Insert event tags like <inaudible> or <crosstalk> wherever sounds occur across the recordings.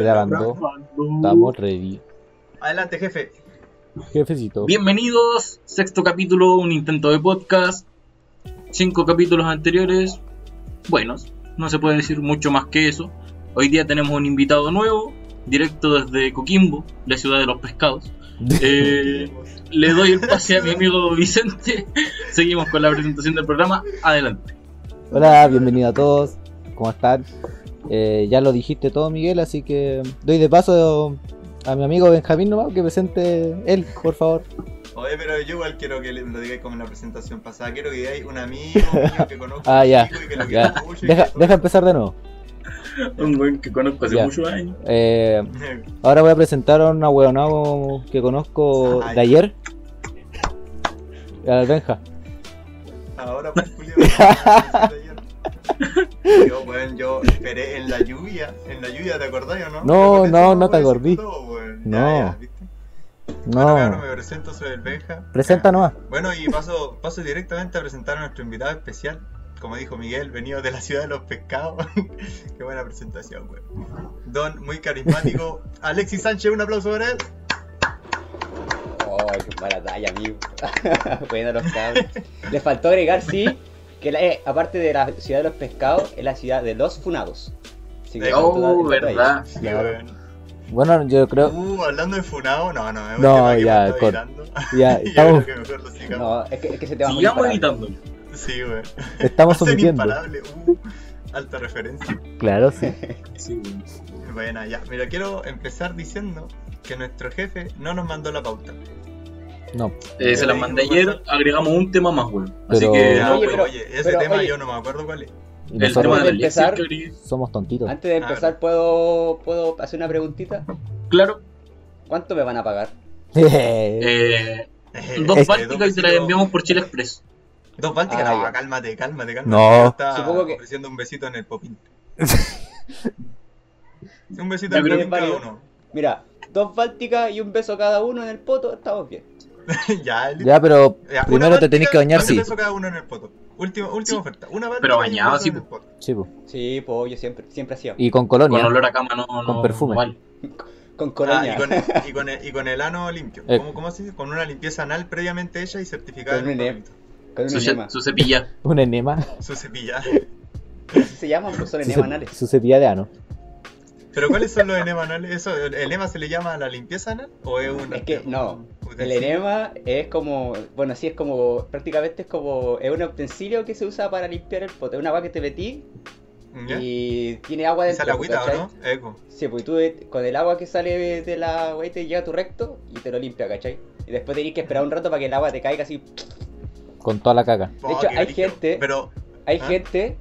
Grabando. Estamos ready. Adelante, jefe. Jefecito. Bienvenidos, sexto capítulo, un intento de podcast. Cinco capítulos anteriores, buenos, no se puede decir mucho más que eso. Hoy día tenemos un invitado nuevo, directo desde Coquimbo, la ciudad de los pescados. <laughs> Eh, le doy el pase a mi amigo Vicente. Seguimos con la presentación del programa. Adelante. Hola, bienvenido a todos. ¿Cómo están? Eh, ya lo dijiste todo, Miguel, así que doy de paso a mi amigo Benjamín nomás que presente él, por favor. Oye, pero yo igual quiero que lo digáis como en la presentación pasada. Quiero que digáis un amigo mío que conozco Ah, ya, y que lo ya. mucho y Deja, que- deja empezar de nuevo. Un buen que conozco hace Ya. muchos años. Eh, <laughs> ahora voy a presentar a un ahueonado que conozco Ay. de ayer. Al Benja. Ahora, pues, Julio. <laughs> <laughs> Yo, weón, yo esperé en la lluvia. En la lluvia, ¿te acordás o no? No, no, acordé, no te weón, acordí. todo, weón. No. Ya, ya, ¿viste? Bueno, bueno, No, me presento, soy el Benja. presenta nomás. Bueno, y paso, paso directamente a presentar a nuestro invitado especial. Como dijo Miguel, venido de la ciudad de los pescados. <laughs> Qué buena presentación, weón. Don, muy carismático. <laughs> Alexis Sánchez, un aplauso para él. Oh, qué mala talla, amigo. bueno, los cabros. Le faltó agregar, sí, que la- eh, aparte de la ciudad de los pescados, es la ciudad de los funados. Así que Oh, verdad. Sí. Bueno, yo creo. Uh, hablando de Funado, no, no, es un No, tema que ya, con-. Ya, <laughs> estamos, que mejor lo sigamos. No, es que, es que se te va Sigamos editando. Sí, weón. estamos imparable. Uh, alta referencia. Claro, sí. Sí. Bueno, ya. Mira, quiero empezar diciendo que nuestro jefe no nos mandó la pauta. No, Eh, se las mandé ayer, agregamos un tema más, weón. Así Pero- que. No, Oye, pero, oye, ese pero, tema oye. yo no me acuerdo cuál es. el tema de la empezar- somos tontitos. Antes de empezar, ¿puedo, ¿puedo hacer una preguntita? Claro. ¿Cuánto me van a pagar? <laughs> Eh, Eh, dos bálticas y te las enviamos por Chile Express. Dos bálticas, Ah, no, cálmate, cálmate, cálmate. No. Está Supongo que- ofreciendo un besito en el popín. <laughs> un besito en el popín cada uno. Mira, dos bálticas y un beso cada uno en el poto, estamos bien. <laughs> ya, listo. Ya, pero Ya, primero te tenés que bañar, sí. beso cada uno en el poto. Última, última Sí. oferta. Una Pero bañado, sí, en el po. poto. Sí, po. Sí, pues yo siempre, siempre hacía. Y con Con colonia. olor a cama no. no perfume. no vale. <laughs> Con Ah, colonia. y, con el, y, con el, y con el ano limpio. Eh. ¿Cómo, ¿Cómo se dice? Con una limpieza anal previamente hecha y certificada. Con en un un enema. Con un Su, enema. su cepilla. <laughs> Un enema. Su cepilla. Se llaman, pues son enemas anales. su cepilla de ano. ¿Pero cuáles son los enemas anales? ¿Eso, ¿El enema se le llama la limpieza anal? ¿O es un Es que no, el enema es como, bueno, sí es como, prácticamente es como, es un utensilio que se usa para limpiar el pote, es una agua que te metí ¿Ya? y tiene agua ¿Y dentro. sale agüita ¿cachai? o no? Eco. Sí, pues tú eh, con el agua que sale de la agua te llega a tu recto y te lo limpia, ¿cachai? Y después tenés que esperar un rato para que el agua te caiga así. Con toda la caca. Oh, hecho, qué hay gente- Pero, Hay ¿Ah? gente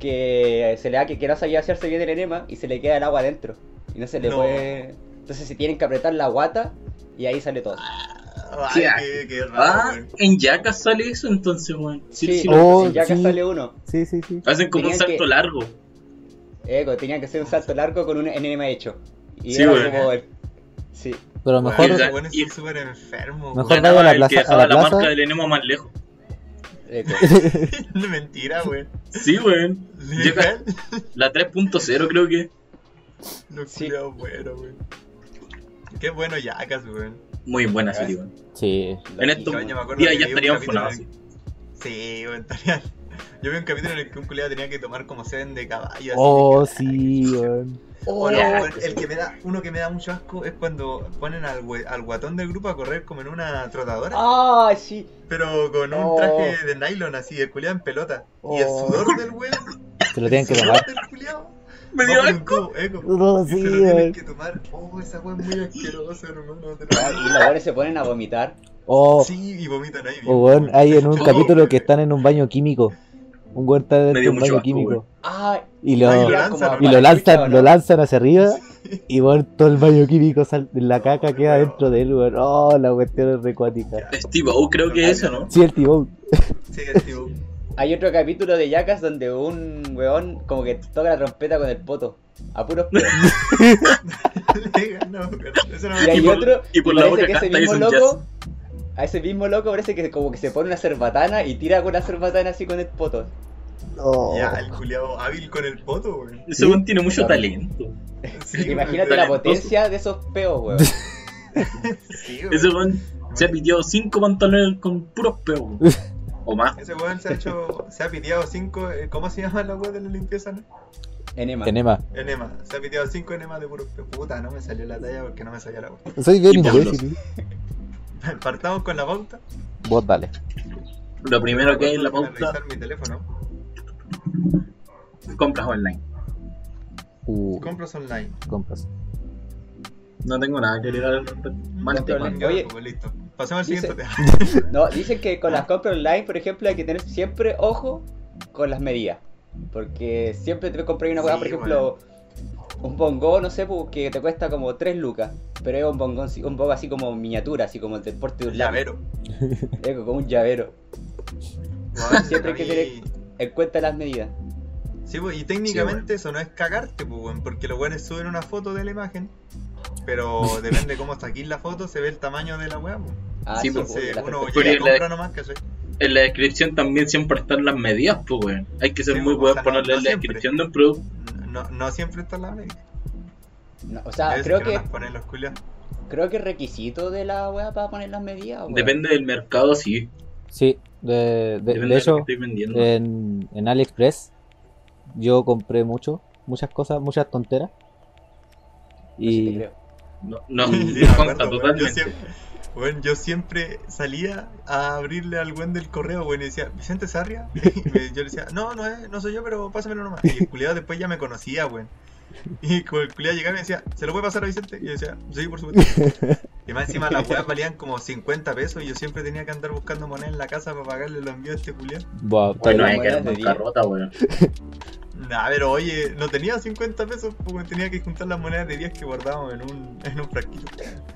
que se le da que, no sabía hacerse bien el enema y se le queda el agua adentro. Y no se le No. puede... Entonces se tienen que apretar la guata y ahí sale todo. ay, ¿Qué? qué, raro, Ah, en Yacas sale eso entonces, weón. Sí, Sí, sí, Oh, ya que sí. sale uno. Sí, sí, sí. Hacen como un tenían salto que- largo. Eco, tenía que ser un salto largo con un enema hecho. Y Sí, era güey. como el- Sí. Pero mejor, Bueno, y- son súper enfermos. Mejor vaya a la el plaza- que a dejaba la la, plaza. marca del enema más lejos. <laughs> Eco. <laughs> Mentira, weón. Sí, weón. Legal. La 3.0 creo que. Los Sí. culiados buenos, weón. Qué bueno Yacas, weón. Muy buena serie, weón. sí. En estos Yo me acuerdo días que ya vi un estaríamos capítulo funados. el- Sí, weón, estarían. <laughs> Yo vi un capítulo en el que un culiado tenía que tomar como seden de caballo. así Oh, que- sí, weón. O no, el que me da, uno que me da mucho asco es cuando ponen al, we- al guatón del grupo a correr como en una trotadora, ¡Ah, sí! pero con un Oh. traje de nylon así, el culiado en pelota. Y el Oh. sudor del weón. Se lo tienen que el tomar. Me dio asco. No, sí, se lo tienen que tomar. Oh, esa weón es muy <laughs> asquerosa, hermano. Y los se ponen a vomitar. Oh, Sí, y vomitan ahí. oh, weón, hay en un Oh, capítulo que están en un baño químico. Un weón está dentro de un químico. ¡Ah! Y lo, lanzan, y lo lanzan, ¿o lo lanzan hacia arriba. Y weón, todo el baño químico sal, la caca queda dentro de él, weón. Oh, la cuestión es recuática. Steve O creo que es eso, ¿no? Sí, el tío. Sí, el tío. Hay otro capítulo de Yacas donde un weón como que toca la trompeta con el poto. A puros <laughs> no Y hay por- otro, y por y la parece boca que ese mismo loco, a ese mismo loco parece que como que se pone una cerbatana y tira con la cerbatana así con el poto. Oh. Ya, el culiado hábil con el poto, weón. Ese weón tiene mucho Claro. talento. Sí, <laughs> Imagínate weón. la potencia de esos peos, weón. <laughs> Sí, weón. Ese weón se ha piteado 5 pantalones con puros peos. weón. <laughs> O más. Ese weón se ha hecho, se ha piteado 5, ¿cómo se llama la weá de la limpieza? No? Enema. Enema. Enema, se ha piteado 5 enemas de puro puta, no me salió la talla porque no me salía la weá. Soy bien imbécil. <laughs> Partamos con la pauta. Vos dale. Lo primero que hay en la pauta, revisar mi teléfono. compras online. Uh, Compras online. compras. No tengo nada que agregar al respecto. Mal tema. Oye. listo. Pasemos al Dice- siguiente tema. <laughs> No, dicen que con las compras online, por ejemplo, hay que tener siempre ojo con las medidas. Porque siempre te compras una hueá, por ejemplo, un bongo, no sé, pues, que te cuesta como 3 lucas. Pero es un bongo, un bongo así como miniatura, así como el del porte de un. Llavero. <laughs> Es como un llavero. Weón, Siempre a hay que mí- tener- En cuenta las medidas. Sí, pues, y técnicamente eso no es cagarte, pues, weón, porque los weones suben una foto de la imagen, pero <laughs> depende de cómo saquís la foto, se ve el tamaño de la weá, pues. Ah, Sí, pues, pues, uno llega compra nomás, ¿cachai? En la descripción también siempre están las medidas, pues, weón. Hay que ser Sí, muy pues, no- ponerle no en la siempre. descripción de un producto. No, no siempre están las medidas. No, o sea, creo que, los creo que requisito de la weá para poner las medidas. Depende del mercado, sí. Sí, de, de, Depende de de, hecho, lo que estoy vendiendo. en, en AliExpress yo compré mucho, muchas cosas, muchas tonteras. No, sí te Y creo. no, no, Sí, <laughs> me acuerdo, yo siempre, weón, yo siempre salía a abrirle al buen del correo, weón, y decía, Vicente Sarria. <laughs> Y me- yo le decía, no, no, es, no soy yo, pero pásamelo nomás. Y el culiado después ya me conocía, weón. <laughs> Y como el culiado llegaba y me decía, ¿se lo puede pasar a Vicente? Y yo decía, sí, por supuesto. <laughs> Y más encima las weas valían como 50 pesos y yo siempre tenía que andar buscando moneda en la casa para pagarle los envíos a este culiado. buah, Bueno, hay que diez. bancarrota, weón. <laughs> Nah, pero oye, no tenía 50 pesos porque tenía que juntar las monedas de 10 que guardábamos en un, en un frasquito.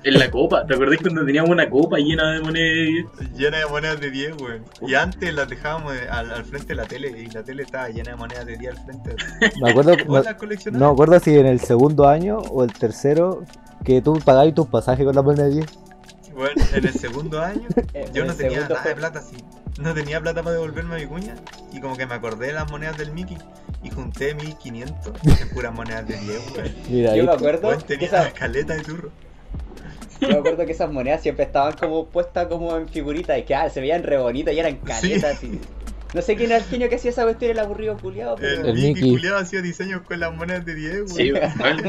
En la copa, ¿te acordás cuando teníamos una copa llena de monedas? Llena de monedas de 10, weón. Y antes las dejábamos de- al, al frente de la tele y la tele estaba llena de monedas de 10 al frente. <laughs> me acuerdo, <laughs> ¿Vos me- las no me acuerdo si en el segundo año o el tercero que tú pagabas tus pasajes con la moneda de 10. Bueno, en el segundo año yo no tenía nada de plata así. No tenía plata para devolverme a mi cuña y como que me acordé de las monedas del Mickey y junté 1500 en puras monedas de 10, weón. Mira, Yo me acuerdo Weón, tenía esa- caleta de turro. Yo me acuerdo que esas monedas siempre estaban como puestas como en figuritas y que ah, se veían re bonitas y eran caletas así. No sé quién era el genio que hacía esa cuestión, el aburrido culiado, pero. El, El Mickey, Mickey. culiado hacía diseños con las monedas de 10, weón. Sí,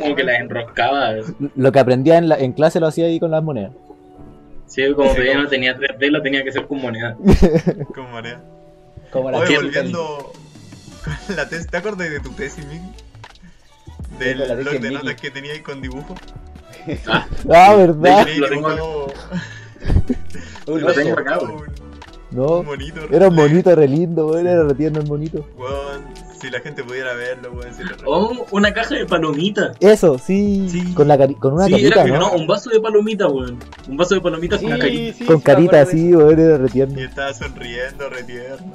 como que las enroscaba. lo que aprendía en, la, en clase lo hacía ahí con las monedas. Sí, como Sí, todavía como- no tenía 3D, lo tenía que hacer con moneda. <laughs> Con monedas. Como la Oye, volviendo con la tesis, ¿te acuerdas de tu tesis, Mickey? Del tesis blog de notas que tenía ahí con dibujo. Ah, Ah, ¿verdad? De lo tengo lo tengo acá, <laughs> un, No, un monito. era un re- monito re lindo, era re tierno el monito. Weón, si la gente pudiera verlo, weón, si lo <laughs> Oh, una caja de palomitas. Eso, sí, Sí. Con, la cari- con una sí, carita, era, ¿no? no, un vaso de palomitas, weón. Un vaso de palomitas Sí, con carita. sí, con sí, carita así, weón, era re Y estaba sonriendo, re tierno.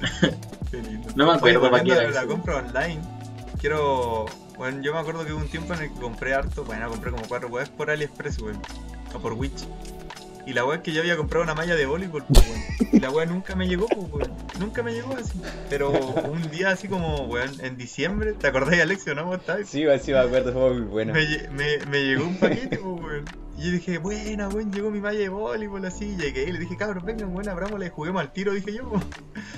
<laughs> Qué lindo. No me acuerdo para qué era la eso. compra online. Quiero. Bueno, yo me acuerdo que hubo un tiempo en el que compré harto. Bueno, compré como cuatro webs por AliExpress, weón. O por Witch. Y la web que yo había comprado una malla de voleibol, pues, weón. Y la web nunca me llegó, pues, weón. Nunca me llegó así. Pero un día así como, weón, en diciembre. ¿Te acordás, Alexio, no? ¿Vos estabas? Sí, sí me acuerdo, fue muy bueno. Me, me, me llegó un paquete, pues, weón. Y yo dije, buena, weón, llegó mi malla de voleibol así. Llegué y le dije, cabros, vengan, weón, abrámosla y juguemos al tiro, dije yo.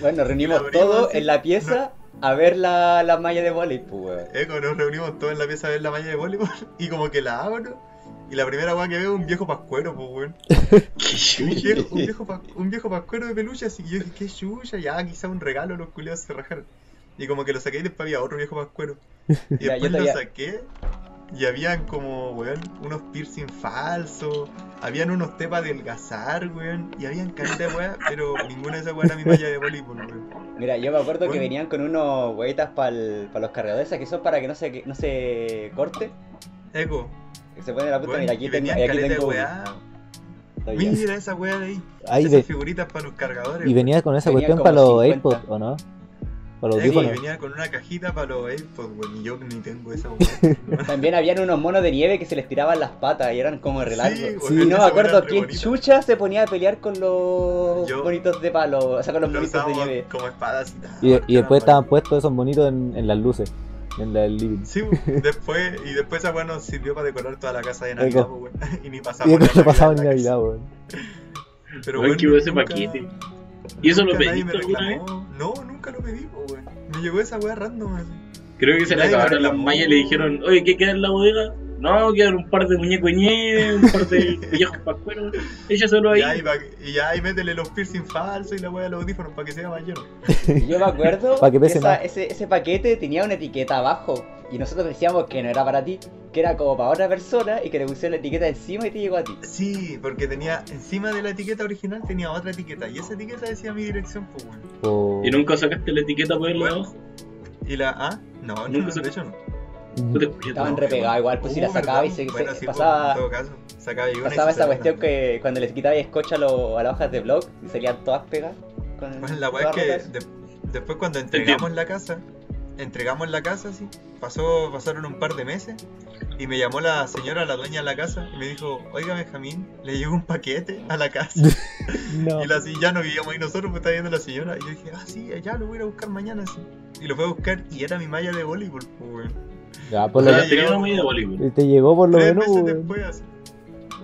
Bueno, reunimos así. en la pieza a ver la, la malla de volei, pues, weón. Eco, nos reunimos todos en la pieza a ver la malla de voleibol. <laughs> Y como que la abro. Y la primera weá que veo es un viejo pascuero, pues, weón. <laughs> Un viejo, un viejo, pa- un viejo pascuero de peluche, así que yo dije, qué chucha, ya quizá un regalo, los culiados se rajaron. Y como que lo saqué y después había otro viejo pascuero. <laughs> Y Ya, yo después lo saqué y habían como, weón, unos piercing falsos, habían unos tepas de adelgazar, weón, y habían caleta de weá, pero ninguna de esas weas era mi malla de voleibol, weón. Mira, yo me acuerdo que venían con unos huevitas para los cargadores, esas que son para que no se, no se corte. Eco, se pone la weón, mira, y aquí tengo, y aquí tengo weá. Mira esa weá de ahí. Ahí Esas ve- figuritas para los cargadores. y venía con esa Venía cuestión para los 50. AirPods, ¿o no? Para los y audífonos. venía con una cajita para los AirPods, weón, y yo ni tengo esa weá. <laughs> También habían unos monos de nieve que se les tiraban las patas y eran como relargos. Sí, Sí. y no me acuerdo quién chucha se ponía a pelear con los Yo- monitos de palo, o sea, con los Lo monitos de nieve. como espadas Y, y después estaban estaban puestos esos bonitos en, en las luces. En la del living. Sí, weón. después, y después esa weá nos sirvió para decorar toda la casa de Navidad, weón. <laughs> Y ni Y pasamos después lo pasaba en la casa. Navidad, weón. Pero Weón, weón, que ese paquete. ¿Y eso lo nunca nadie me pediste alguna vez? reclamó. No, nunca lo pedí, weón. Me llegó esa weá random así. Creo que se le acabaron las mallas y le dijeron, oye, ¿qué queda en la bodega? No, quedan un par de muñecos de nieve, un par de <laughs> viejos pascueros. Échaselo ahí. Ya, y, pa- y ya, y métele los piercing falsos y la weá de los audífonos para que sea mayor. <laughs> Yo me acuerdo Pa' que esa- más. ese, ese paquete tenía una etiqueta abajo. Y nosotros decíamos que no era para ti, que era como para otra persona y que le pusieron la etiqueta encima y te llegó a ti. Sí, porque tenía, encima de la etiqueta original tenía otra etiqueta. Y esa etiqueta decía mi dirección, pues weón. O- Y nunca sacaste la etiqueta por el Bueno. abajo. Y la A, no, no, Nunca no, se- de hecho no. Estaban todo. repegadas igual, pues si la Uh, sacaba y se, Bueno, se- sí, pues, pasaba, en todo caso, sacaba y pasaba esa cuestión que cuando les quitabas scotch a, lo- a las hojas de blog y salían todas pegadas. Con Bueno, la weá es que de- después cuando entregamos la casa, entregamos la casa, sí, pasó, pasaron un par de meses y me llamó la señora, la dueña de la casa, y me dijo, oiga Benjamín, le llegó un paquete a la casa. <laughs> <laughs> No. Y la, sí, ya no vivíamos ahí nosotros, pues estaba viendo la señora. Y yo dije, ah, sí, ya lo voy a ir a buscar mañana, sí. Y lo fui a buscar y era mi malla de voleibol, pues. Ya, por O lo sea, Bollywood. Te llegó por lo menos, después.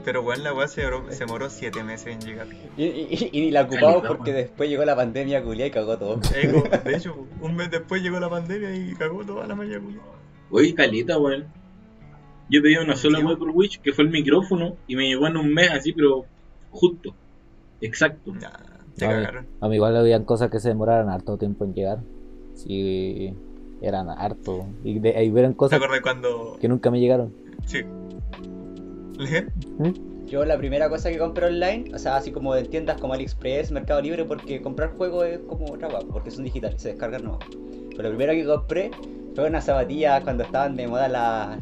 Pero, weón, la weá se demoró, se demoró siete meses en llegar. Y, y- y ni la ocupamos porque después llegó la pandemia culia y cagó todo. Eco, de hecho, un mes después llegó la pandemia y cagó toda la malla, culia. Oye, caleta, weón. Yo pedí una sola weá por Wish, que fue el micrófono, y me llegó en un mes así, pero justo. Exacto. Ya, te A cagaron. A mí igual habían cosas que se demoraran harto tiempo en llegar. Sí, eran harto. Y de ahí hubieran ¿Te cosas acuerdas cuando.? que nunca me llegaron. Sí. ¿Le? Yo la primera cosa que compré online, o sea, así como en tiendas como AliExpress, Mercado Libre, porque comprar juegos es como otra porque son digitales, se descargan nomás. Pero lo primero que compré fue unas zapatillas cuando estaban de moda las,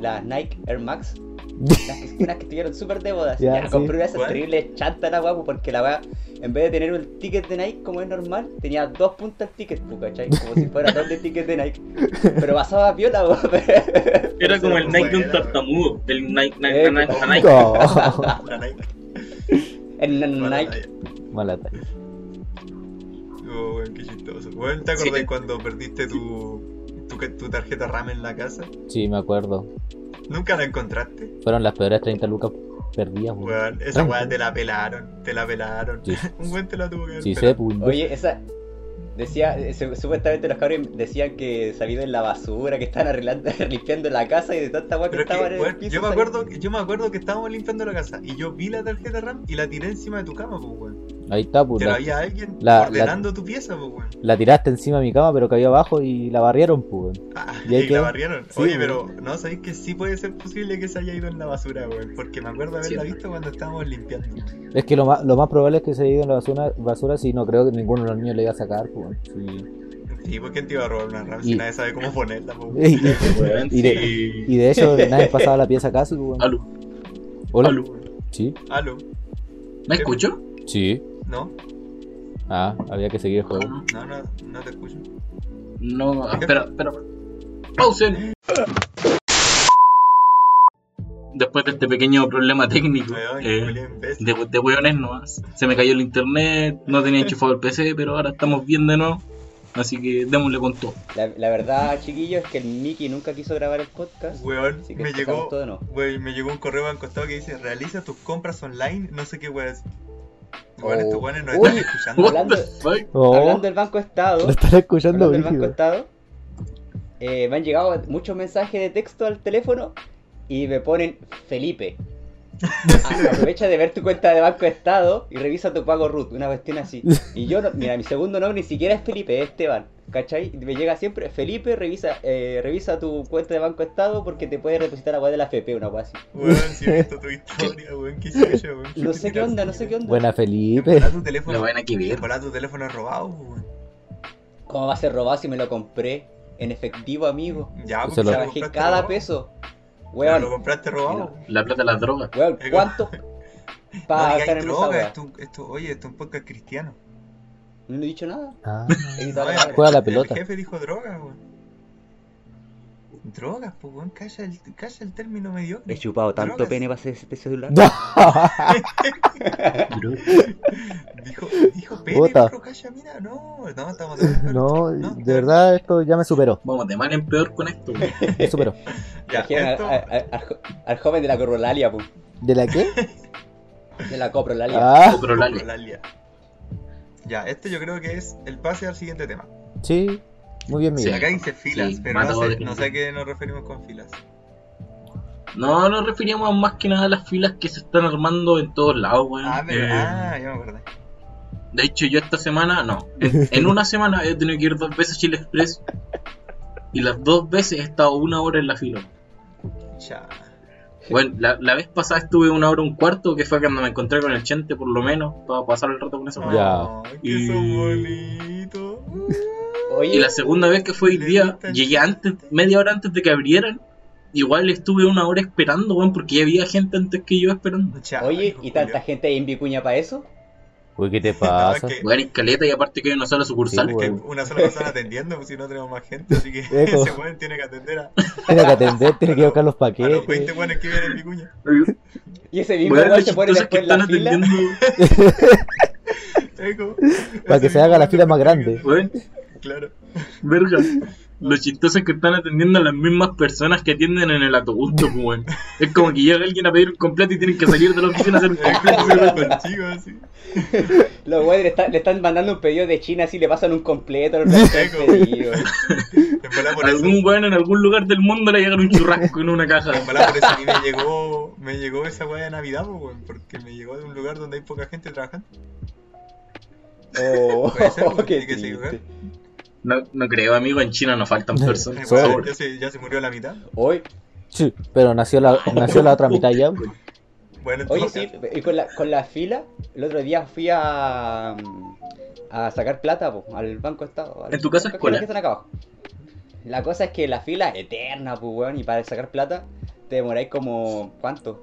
las Nike Air Max. Que, unas que estuvieron súper de moda. así. Ya, Ya, sí. compré una de esas terribles chanta la guapo, porque la weá, en vez de tener un ticket de Nike como es normal, tenía dos puntas el ticket, pues, ¿cachai? Como si fuera doble ticket de Nike. Pero pasaba piola, weón. Era como el Nike de un tartamudo. El Nike, Nike, Eh, Nike, <laughs> no. Nike. Mala Nike. talla. Mala talla. Oh, weón, qué chistoso. Weón, ¿te Sí. acordás cuando perdiste tu, tu, tu tarjeta RAM en la casa? Sí, me acuerdo. ¿Nunca la encontraste? Fueron las peores 30 lucas perdidas, weón. Weón, esa weá te la pelaron, te la pelaron. Sí. <laughs> Un weón te la tuvo que haber Sí, pues. Oye, esa. Decía, su- supuestamente los cabros decían que salido en la basura, que estaban arreglando, <laughs> limpiando la casa y de tanta agua que Pero es que, estaba en el piso. yo me acuerdo, yo me acuerdo que estábamos limpiando la casa y yo vi la tarjeta RAM y la tiré encima de tu cama, pues weón. Ahí está, pues. Pero La, había alguien la- ordenando tu pieza, pues weón. la tiraste encima de mi cama, pero cayó abajo y la barrieron, pues, weón. Ah, ¿Y ahí y quedó? la barrieron. Sí, Oye, weón. pero no, sabéis que sí puede ser posible que se haya ido en la basura, weón. Porque me acuerdo haberla Sí. visto cuando estábamos limpiando. Es que lo más, lo más probable es que se haya ido en la basura, basura si no creo que ninguno de los niños le iba a sacar, pues, weón. Sí. Sí, ¿por quién te iba a robar una RAM si Y- nadie sabe cómo ponerla, pues <laughs> weón? Y, Y de- y de hecho, nadie pasaba la pieza casi, pues, weón. Aló, Hola. aló. Sí, ¿Aló? ¿Me escucho? sí. ¿No? Ah, había que seguir el juego. No, no, no te escucho. No, espera, espera. Pausen. Después de este pequeño problema técnico, Weón, eh, de, de weones nomás. Se me cayó el internet, no tenía enchufado el PC, pero ahora estamos bien de nuevo. Así que démosle con todo. La, la verdad, chiquillos, es que el Mickey nunca quiso grabar el podcast. Weón, Así que me llegó, todo weón, me llegó un correo al costado que dice realiza tus compras online, no sé qué weón. Weón, estos weones no Uy, están escuchando. Hablando-? Oh, Hablando del Banco Estado, lo estará escuchando, del Banco. Estado, eh, me han llegado muchos mensajes de texto al teléfono y me ponen Felipe. <laughs> Ah, Aprovecha de ver tu cuenta de Banco Estado y revisa tu pago root, una cuestión así. Y yo, no- mira, mi segundo nombre ni siquiera es Felipe, es Esteban. ¿Cachai? Me llega siempre, Felipe, revisa eh, revisa tu cuenta de Banco Estado porque te puede depositar la web de la FP, una cosa así. Weón, si he visto tu historia, weón, qué chucha, weón. No sé qué onda, no sé qué onda. Buena En Felipe. tu teléfono. Buena que ver. tu teléfono robado, weón. ¿Cómo va a ser robado si me lo compré en efectivo, amigo? Ya, Se porque lo- lo Trabajé cada robado. peso. Pero lo Weón, compraste robado. La plata de las drogas. weón. ¿cuánto? <laughs> No Para ganar esa droga, esto, esto, oye, esto es un podcast cristiano. No he dicho nada. Ah, He No, la el- la el pelota. jefe dijo droga, weón. Drogas, pues, weón, calla el, calla el término mediocre. He chupado tanto Drogas. pene para hacer este celular. <laughs> Dijo, dijo pene, dijo calla, mira, no, no, estamos de No, de verdad esto ya me superó. Vamos de mal en peor con esto. Me superó. <laughs> Ya, al, esto, al- al jo- al joven de la corolalia, po. ¿De la qué? <laughs> De la coprolalia. Ah. Colalia. Ya, este yo creo que es el pase al siguiente tema. sí. Muy bien, Sí. Miguel. Acá dice filas, Sí, pero no sé, de- no sé a qué nos referimos con filas. No, nos referíamos más que nada a las filas que se están armando en todos lados, weón. Ah, pero, Eh, ah, ya me acordé. De hecho, yo esta semana, no. En, en una semana he tenido que ir dos veces a Chile Express. Y las dos veces he estado una hora en la fila. Ya. Bueno, la, la vez pasada estuve una hora un cuarto, que fue cuando me encontré con el Chente, por lo menos, para pasar el rato con esa. Ya. Ay, que Y- son bonitos. Oye, Y la segunda vez que fue hoy día, llegué antes, media hora antes de que abrieran. Igual estuve una hora esperando, weón, porque ya había gente antes que yo esperando. Oye, ¿y tanta gente ahí en Vicuña para eso? Uy, ¿qué te <laughs> No, pasa? es que- Weón, escaleta y aparte que hay una sola sucursal. Sí, que weón. una sola persona atendiendo, pues si no tenemos más gente, así que <laughs> <laughs> ese weón tiene que atender a, Tiene que atender, tiene que buscar los a los 20 paquetes. weones que vienen en mi cuña. Y ese mismo Weón, se pone es que después en la están fila. atendiendo. Eco. Para que se haga la fila más que- grande. Claro. verga. <laughs> Lo chistoso es que están atendiendo a las mismas personas que atienden en el autobús, pues, weón. Es como que llega alguien a pedir un completo y tienen que salir de la oficina a hacer un Es completo. <laughs> así. <laughs> Los weones le están, le están mandando un pedido de China así le pasan un completo, no por eso. Algún weón en algún lugar del mundo le llegan un churrasco en una caja. En volada por eso a mí me llegó, me llegó esa weá de Navidad, pues, weón, porque me llegó de un lugar donde hay poca gente trabajando. Oh, Puede ser, pues, qué que. No, no creo, amigo, en China no faltan <laughs> personas. Ya, se, ya se murió la mitad. Hoy, Sí, pero nació la, nació la otra mitad ya. Bueno, oye, sí, y con la, con la fila, el otro día fui a, a sacar plata po, al Banco Estado. al- ¿En tu casa al- escuela? que están acá abajo. La cosa es que la fila es eterna, pues, weón, y para sacar plata te demoráis como, ¿cuánto?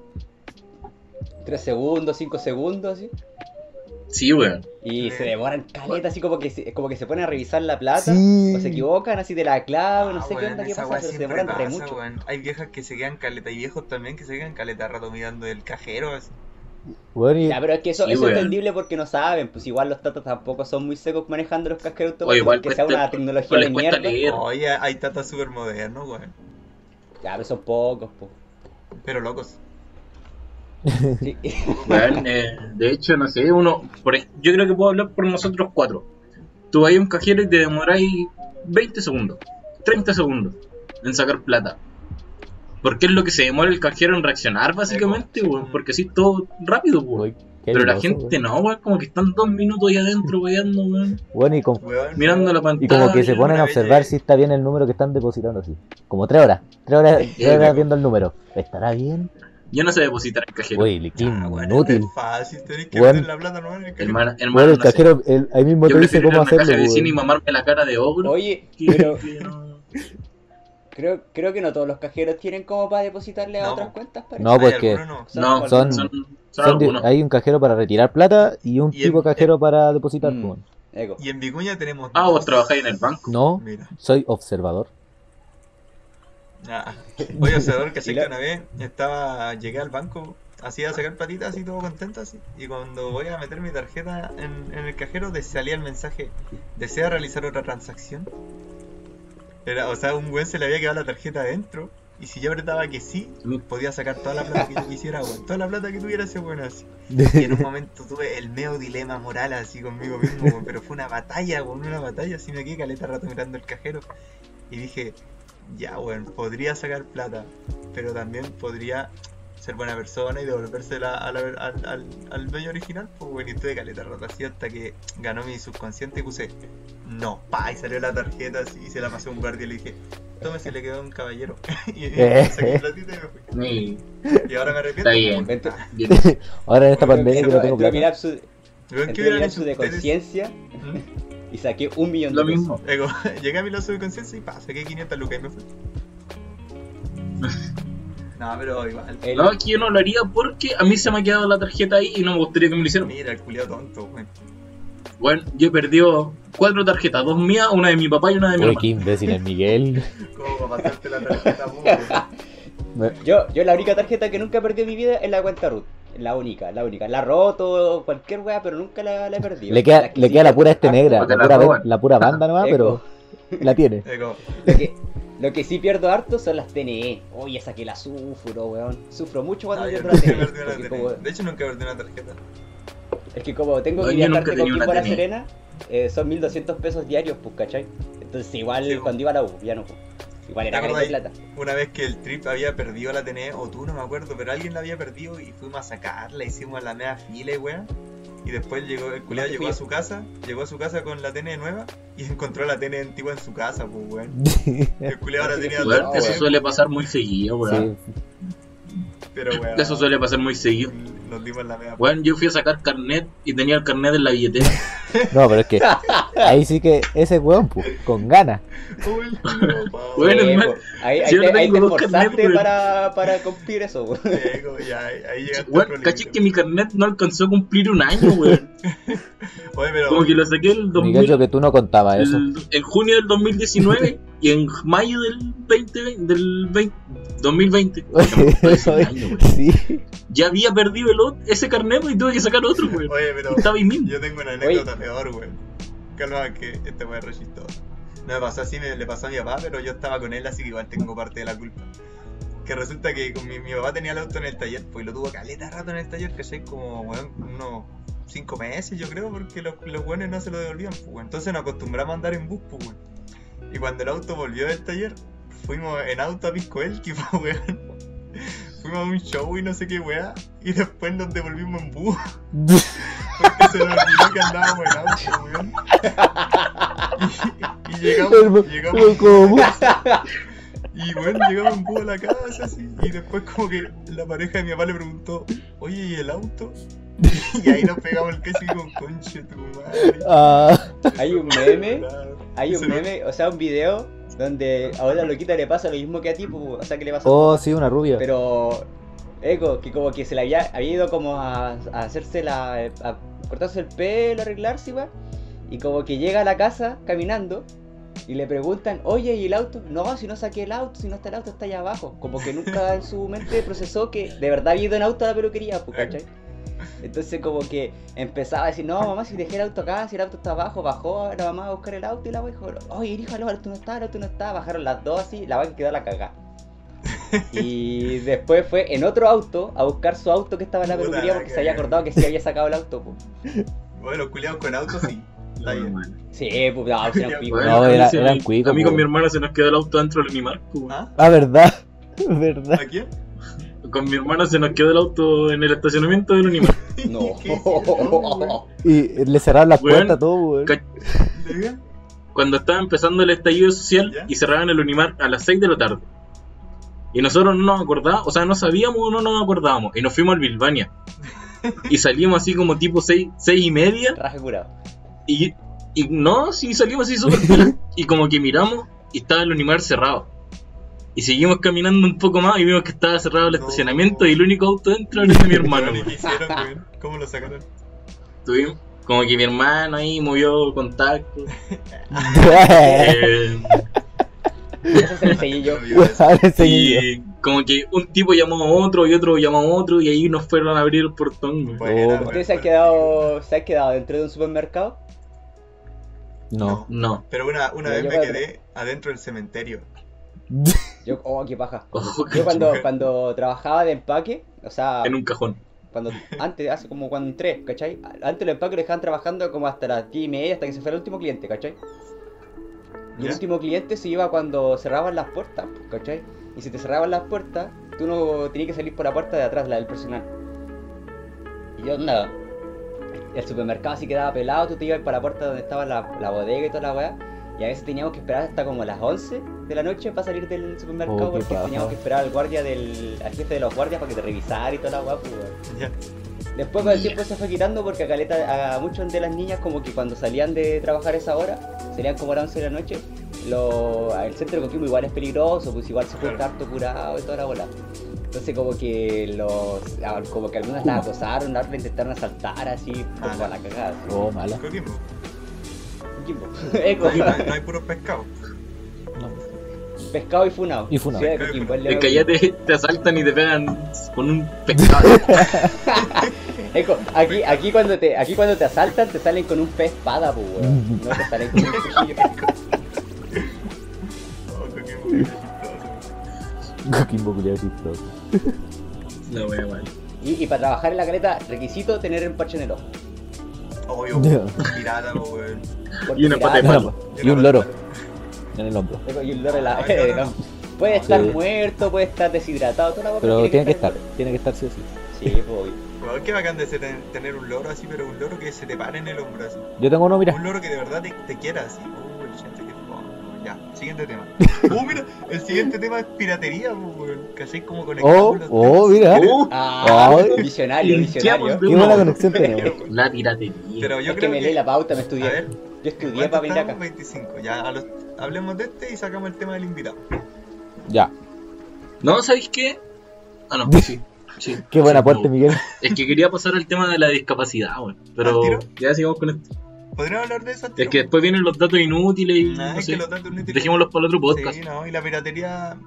¿3 segundos, 5 segundos, así? Sí, weón. Y Sí. se demoran caleta, así como que se, como que se ponen a revisar la plata, Sí. o se equivocan así de la clave, no ah, sé qué onda, qué pasa, pero se demoran re pasa, mucho. weón. Hay viejas que se quedan caleta y viejos también que se quedan caleta rato mirando el cajero. así. Bueno, y Ya, pero es que eso, Sí, eso es entendible porque no saben, pues igual los tatas tampoco son muy secos manejando los cajeros O igual que sea una tecnología les de mierda. leer. Oye, hay tatas súper modernos, weón. Ya, pero son pocos, pues. Pero locos. Sí. <laughs> Weón, eh, de hecho, no sé, uno. Por, yo creo que puedo hablar por nosotros cuatro. Tú vas a un cajero y te demoráis 20 segundos, 30 segundos en sacar plata. Porque es lo que se demora el cajero en reaccionar, básicamente, weón. sí. Porque así todo rápido, weón. Pero la gente no, weón, como que están dos minutos ahí adentro, weando, weón. Bueno, y, con- Mirando la y pantalla. como que se ponen a observar si está bien el número que están depositando así. Como tres horas. Tres horas, tres horas viendo el número. ¿Estará bien? Yo no sé depositar el cajero. Uy, qué Ah, weón, inútil. Es fácil, tenés que meter la plata nomás en el cajero. Hermano, hermano, Bueno, el no cajero el- ahí mismo Yo te dice a cómo hacerlo. de vecino y mamarme la cara de ogro. Oye, <laughs> pero no- creo, creo que no todos los cajeros tienen como para depositarle a No, otras po. cuentas, parece. No, Hay pues no. No, Son- son, son, son hay un cajero para retirar plata y un Y tipo en- cajero para depositar. Mm. pues. Eco. Y en Vicuña tenemos. Ah, dos. vos trabajáis en el banco. No, Mira. soy observador. Ah. Oye, observador, que <laughs> sé la- que una vez estaba, llegué al banco, así a sacar platitas, así todo contento, así. Y cuando voy a meter mi tarjeta en, en el cajero, salía el mensaje: ¿Desea realizar otra transacción? Era, o sea, un buen se le había quedado la tarjeta adentro. Y si yo apretaba que sí, podía sacar toda la plata que yo quisiera, weón. Toda la plata que tuviera ese weón así. Y en un <laughs> momento tuve el meo dilema moral así conmigo mismo, weón, pero fue una batalla, weón, una batalla, así me quedé caleta rato mirando el cajero. Y dije, ya, weón, podría sacar plata, pero también podría ser buena persona y devolvérsela a la- al, al, al dueño original, pues weón, y tuve caleta rato así hasta que ganó mi subconsciente y puse, no, pa, y salió la tarjeta así y se la pasé a un guardia y le dije, tome, se le quedó a un caballero. <laughs> y, y <laughs> saqué platita y me fui. Y- Y ahora me arrepiento. Está bien. Ah. <laughs> Ahora en esta pandemia que no tengo plata. lapso, weón, ¿qué entró a mi hubieran lapso hecho de conciencia ¿Mm? Y saqué un millón Lo de pesos. mismo. Ego, <laughs> llegué a mi lazo de conciencia y pa, saqué 500 lucas y me fui. No, pero igual. El- No, aquí yo no lo haría porque a mí se me ha quedado la tarjeta ahí y no me gustaría que me lo hicieran. Mira, el culiao tonto, weón. Bueno, yo he perdido cuatro tarjetas, dos mías, una de mi papá y una de mi Uy, hermano. qué imbécil el Miguel. <laughs> ¿Cómo para pasarte la tarjeta, <laughs> Yo, yo la única tarjeta que nunca perdí en mi vida es la cuenta root. La única, la única. La he roto, cualquier wea, pero nunca la, la he perdido. Le queda, que le sí queda la pura este negra, te la la pura, la pura banda nomás, pero la tiene. <laughs> Lo que, lo que sí pierdo harto son las TNE. Oye, esa que la sufro, weón. Sufro mucho cuando ah, yo pierdo la nunca TNE. perdí una como- De hecho, nunca perdí una tarjeta. es que como tengo No, que viajar de Coquimbo a La. Serena, eh, son 1200 pesos diarios, pues, ¿cachai? Entonces igual Sí, cuando iba a la U, ya no. pues. Igual era ¿Te caleta de acordáis? plata. Una vez que el trip había perdido la TNE, o tú no me acuerdo, pero alguien la había perdido y fuimos a sacarla, hicimos la media fila y weón. Y después llegó, el culiado llegó a su casa, llegó a su casa con la TNE nueva y <laughs> encontró la TNE antigua en su casa, pues weón. <laughs> El culiado ahora tenía eso suele pasar muy seguido, weón. Sí. Pero weón. Eso suele pasar muy seguido. Nos dimos la media Weón, yo fui a sacar carnet y tenía el carnet en la billetera. <laughs> No, pero es que ahí sí que ese weón, pues, con ganas. Bueno, Sí, hermano, pues, ahí, ahí si yo te, no ahí tengo te dos esforzaste carnets, weón. para, para cumplir eso, weón. Ya, ahí, ahí llegaste al Weón, problema. caché que mi carnet no alcanzó a cumplir un año, weón. <laughs> Oye, pero Como que lo saqué el 2000, Miguel, yo que tú no contabas eso. el- en junio del 2019 y en mayo del 2020, del 20 2020. Es un año, weón. Sí. Ya había perdido el, ot- ese carnet y tuve que sacar otro, weón. Oye, pero Estaba mismo. yo tengo una anécdota peor, weón. Calma, que este weón es re chistoso. No me pasó así, me, le pasó a mi papá, pero yo estaba con él, así que igual tengo parte de la culpa. Que resulta que con mi, mi papá tenía el auto en el taller, pues y lo tuvo caleta rato en el taller, que sé como, weón, unos 5 meses, yo creo, porque los, los weones no se lo devolvían, pues. Entonces nos acostumbramos a andar en bus, pues, weón. Y cuando el auto volvió del taller, fuimos en auto a Pisco Elqui, <laughs> pues, weón. Fuimos a un show y no sé qué weá, y después nos devolvimos en bus. Porque se nos olvidó que andábamos en auto, weón. Y, y llegamos, llegamos ¿Cómo? y bueno, llegamos en bus a la casa así, y después como que la pareja de mi papá le preguntó, oye, ¿y el auto? <laughs> Y ahí nos pegamos el queso y con conche tu madre. Ah, Hay un meme, Hay un me- mena, o sea, un video donde a una loquita le pasa lo mismo que a ti, pues, o sea, que le pasa oh, sí, una rubia. Pero, Eco, que como que se le había, había ido como a, a hacerse la. a cortarse el pelo, arreglarse, igual. Y como que llega a la casa caminando y le preguntan, oye, ¿y el auto? No, si no saqué el auto, si no está el auto, está allá abajo. Como que nunca en su mente procesó que de verdad había ido en auto a la peluquería, pues, ¿cachai? Entonces como que empezaba a decir, no mamá, si dejé el auto acá, si el auto está abajo, bajó la mamá a buscar el auto y la wea dijo, oye hijo, el auto no está, el auto no está, bajaron las dos así, la wea quedó a la cagada. <laughs> Y después fue en otro auto a buscar su auto que estaba en la peluquería porque se había acordado que sí había sacado el auto. po. Bueno, los culiados con autos sí. Sí, pues no, eran. <laughs> Bueno, No, era- se me- eran cuicos, A mí po. con mi hermana se nos quedó el auto dentro del animal. po. ¿Ah? Ah, verdad. <laughs> Verdad. ¿A quién? Con mi hermana se nos quedó el auto en el estacionamiento del animal. No. <laughs> <laughs> Y le cerraron las Weón, puertas todo, weón. Cuando estaba empezando el estallido social ¿Ya? y cerraban el Unimar a las 6 de la tarde. Y nosotros no nos acordábamos, o sea, no sabíamos o no nos acordábamos. Y nos fuimos al Bilbania. Y salimos así como tipo 6, seis y media. Raja curado. Y, y no, sí salimos así súper. <laughs> Y como que miramos y estaba el Unimar cerrado. Y seguimos caminando un poco más y vimos que estaba cerrado el No. estacionamiento y el único auto dentro era de mi <laughs> hermano. ¿Cómo lo sacaron? Tuvimos como que mi hermano ahí movió contacto. <laughs> Eh, <laughs> Eso se le seguí yo. Y como que un tipo llamó a otro y otro llamó a otro y ahí nos fueron a abrir el portón. Oh. buena, ¿Ustedes se han buena. quedado, se han quedado dentro de un supermercado? No. No. Pero una, una vez me quedé adentro del cementerio. Yo, oh, qué paja. <laughs> Ojo, Yo cuando, cuando trabajaba de empaque, o sea, en un cajón. cuando antes, hace como cuando entré, ¿cachai? Antes los empaques lo dejaban trabajando como hasta las 10 y media, hasta que se fuera el último cliente, ¿cachai? Y el último cliente se iba cuando cerraban las puertas, ¿cachai? Y si te cerraban las puertas, tú no tenías que salir por la puerta de atrás, la del personal. Y yo, nada. El supermercado así quedaba pelado, tú te ibas para la puerta donde estaba la, la bodega y toda la weá. Y a veces teníamos que esperar hasta como las 11 de la noche para salir del supermercado Oh, porque paja. teníamos que esperar al guardia del al jefe de los guardias para que te revisara y toda la weá, pues. Después con el tiempo se fue quitando porque a caleta, a muchas de las niñas como que cuando salían de trabajar esa hora, serían como las 11 de la noche, lo, el centro de Coquimbo igual es peligroso, pues igual se puede Claro. estar harto curado y toda la bola. Entonces como que los ah, como que algunas las acosaron, las intentaron asaltar así, Ah, como a la cagada. Oh, mala. Coquimbo. Coquimbo. <laughs> Eco. No hay, no hay puros pescados. No. Pescado y funado. Y funao. Ciudad de Coquimbo, Es que allá te, te asaltan y te pegan con un pescado. <laughs> Eco, aquí, aquí cuando te, aquí cuando te asaltan te salen con un pez espada, pues weón. No te salen con un cuchillo. <laughs> Coquimbo, qué chistoso. La wea, vale. Y, y para trabajar en la caleta, requisito tener un parche en el ojo. Obvio, pirata, weón. Y una pata de palo. y un loro en el hombro. Y un loro en la-. <laughs> Puede estar muerto, puede estar deshidratado, toda la Pero tiene que estar, tiene que estar sí o sí. Sí, <laughs> obvio. Weón, qué bacán de ser- tener un loro así, pero un loro que se te pare en el hombro así. Yo tengo uno, mira. Un loro que de verdad te, te quiera así. Oh, el gente Ya, siguiente tema. <laughs> Oh, mira, el siguiente tema es piratería. ¿Cachai? Como conectamos Oh, los oh, mira. Uh, Ah, Ay. visionario, visionario. Qué una buena conexión tenemos. La piratería. Pero yo es que creo me que... leí la pauta, me A estudié. ver, Yo estudié ¿cuánto para venir acá. estamos? 25. Ya, a los- hablemos de este y sacamos el tema del invitado. Ya. No, ¿sabéis qué? Ah, no, sí. sí <laughs> Qué buen aporte. Miguel. Es que quería pasar al tema de la discapacidad, weón. Pero ya sigamos con esto. ¿Podríamos hablar de eso? Es que después vienen los datos inútiles y Nah, no es sé. que los datos inútiles- Dejémoslos para el otro podcast. Sí, no, y la piratería...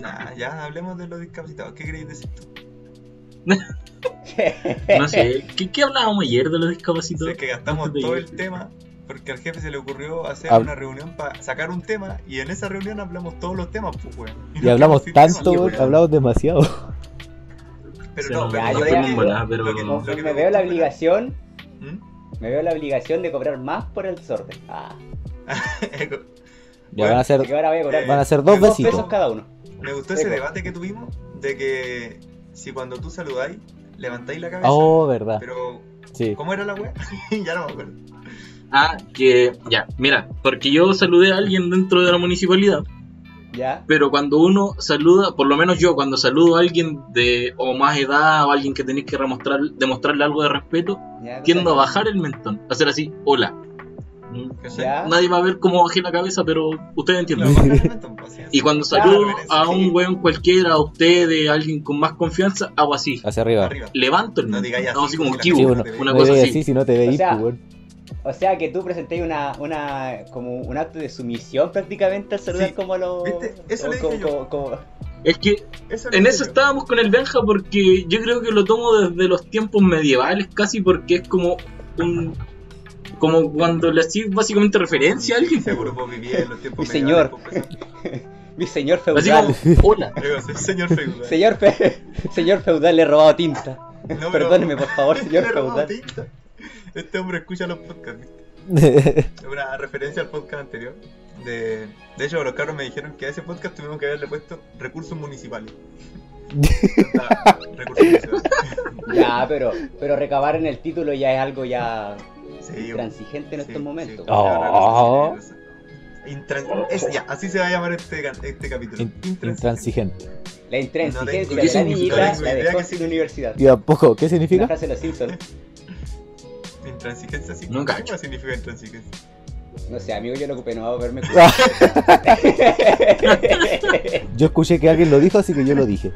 Nah, ya hablemos de los discapacitados. ¿Qué queréis decir tú? <laughs> No sé. ¿Qué, qué hablábamos ayer de los discapacitados? Sé que gastamos todo el tema porque al jefe se le ocurrió hacer Hab- una reunión para sacar un tema y en esa reunión hablamos todos los temas, pues, weón. Y <laughs> hablamos tanto, weón, hablamos demasiado. Pero no, no, pero me veo la obligación, ¿Mm? Me veo la obligación de cobrar más por el sorteo. Ah, Eco. Ya Bueno, van a ser, ahora voy a cobrar van a ser dos pesos cada uno. Me gustó ese debate que tuvimos de que si cuando tú saludáis, levantáis la cabeza. Oh, verdad. Pero, Sí. ¿cómo era la wea? <laughs> ya no me acuerdo. Ah, que ya, mira, porque yo saludé a alguien dentro de la municipalidad, ¿Ya? pero cuando uno saluda, por lo menos yo, cuando saludo a alguien de o más edad o alguien que tenéis que demostrar, demostrarle algo de respeto, ¿Ya? tiendo a bajar el mentón, hacer así, hola. Mm. Nadie va a ver cómo bajé la cabeza, pero ustedes entienden. mentón, pues. Y cuando saludo a un weón cualquiera, a ustedes, a alguien con más confianza, hago así. Hacia arriba. Levanto el No mentón. digáis hago así, así como Sí, no te ve. una no cosa te así. así si no te veis, O sea, pues, weón. O sea que tú presentéis una, una, como un acto de sumisión prácticamente al saludar Sí. como a los... ¿Viste? Eso como- yo. Es que Eso en eso yo. estábamos con el Benja porque yo creo que lo tomo desde los tiempos medievales casi porque es como un como cuando le hacís básicamente referencia a alguien. Ese grupo vivía en los tiempos Mi señor. medievales, <laughs> Mi señor Así feudal. como, hola. <laughs> señor feudal. Señor, fe- <laughs> señor feudal, le he robado tinta. No, Perdóneme, por favor, señor feudal. tinta. Este hombre escucha los podcasts. ¿viste? Es <laughs> una referencia al podcast anterior. De, de hecho, los cabros me dijeron que a ese podcast tuvimos que haberle puesto recursos municipales. <laughs> Recursos municipales. Ya, pero, pero recabar en el título ya es algo ya Sí, intransigente en sí, estos momentos. sí. Oh. Intran- es- ya, así se va a llamar este, este capítulo. In- Intransigente. Intransigente. La intransigencia No de la niñita qué la significa. dejó sin universidad. ¿Y a poco? ¿Qué Una significa? frase de los Simpsons. <laughs> Intransigencia, sí. No ¿Qué significa intransigencia? No sé, amigo, yo lo ocupé, no va a verme. <laughs> Yo escuché que alguien lo dijo, así que yo lo dije.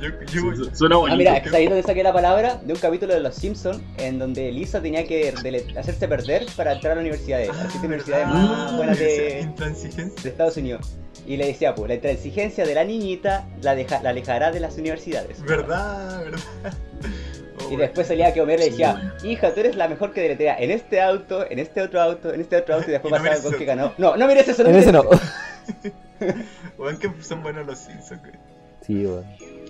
Yo, yo, yo, Suena Ah, bonito. mira, ¿sabéis dónde saqué la palabra? De un capítulo de Los Simpsons en donde Lisa tenía que hacerse perder para entrar a la universidad, a las siete universidades más Ah, buenas de, de Estados Unidos. Y le decía, pues, la intransigencia de la niñita la, deja- la alejará de las universidades. ¿Verdad? ¿Verdad? Y después salía que Homer le Sí, decía, hija, tú eres la mejor que deletea en este auto, en este otro auto, en este otro auto, y después <laughs> Y no pasaba con que ganó. No, no mires eso, no En ese no. mires <laughs> Weón, que son buenos los Simpsons, güey. Sí, weón.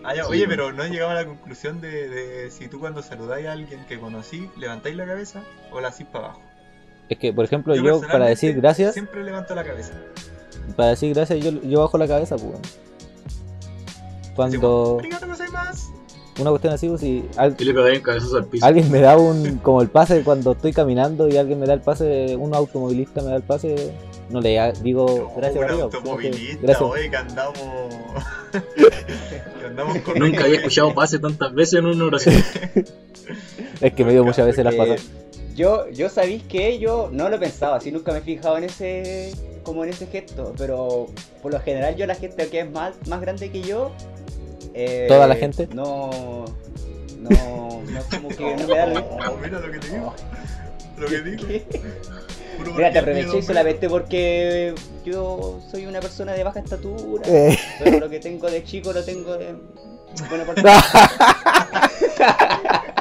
Ah, ya, Sí, oye, bueno. pero no he llegado a la conclusión de, de si tú cuando saludáis a alguien que conocí, levantáis la cabeza o la hacís para abajo. Es que, por ejemplo, yo, para decir gracias, Siempre levanto la cabeza. para decir gracias, yo, yo bajo la cabeza, pues. weón. Cuando Arigato gozaimasu. Una cuestión así, pues, si al- le pegáis un cabezazo al piso. alguien me da un, como el pase cuando estoy caminando y alguien me da el pase, un automovilista me da el pase, no le digo Oh, gracias un automovilista, gracias. oye, que andamos. <laughs> que andamos con Nunca había escuchado pase tantas veces en una oración. <laughs> Es que me dio muchas veces las pasadas. Yo, yo sabéis que yo no lo pensaba, así nunca me he fijado en ese como en ese gesto, pero por lo general yo la gente que es más, más grande que yo... eh, ¿Toda la gente? No... No, no, como que no me da. Oh, mira lo que te digo. Lo que digo. <laughs> Mira, te aproveché solamente porque yo soy una persona de baja estatura, Eh, pero lo que tengo de chico lo tengo de buena parte. <laughs>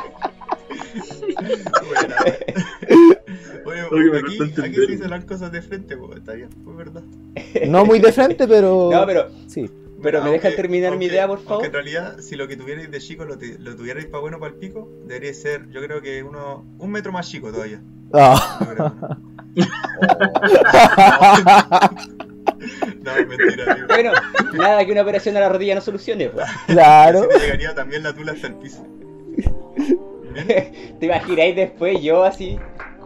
Buena, Oye, Oye, me aquí, aquí se dicen las cosas de frente, pues, está bien, fue verdad. no muy de frente, pero. <laughs> No, pero, Sí. Pero me deja Aunque- terminar mi idea, por favor. en realidad, si lo que tuvierais de chico lo, te- lo tuvierais para bueno para el pico, debería ser, yo creo que uno, un metro más chico todavía. Ah. <laughs> No, mentira, tío. Bueno, nada que una operación a la rodilla no solucione, pues. <laughs> claro. Así te llegaría también la tula hasta el piso. <laughs> Bien. Te imagináis después yo así,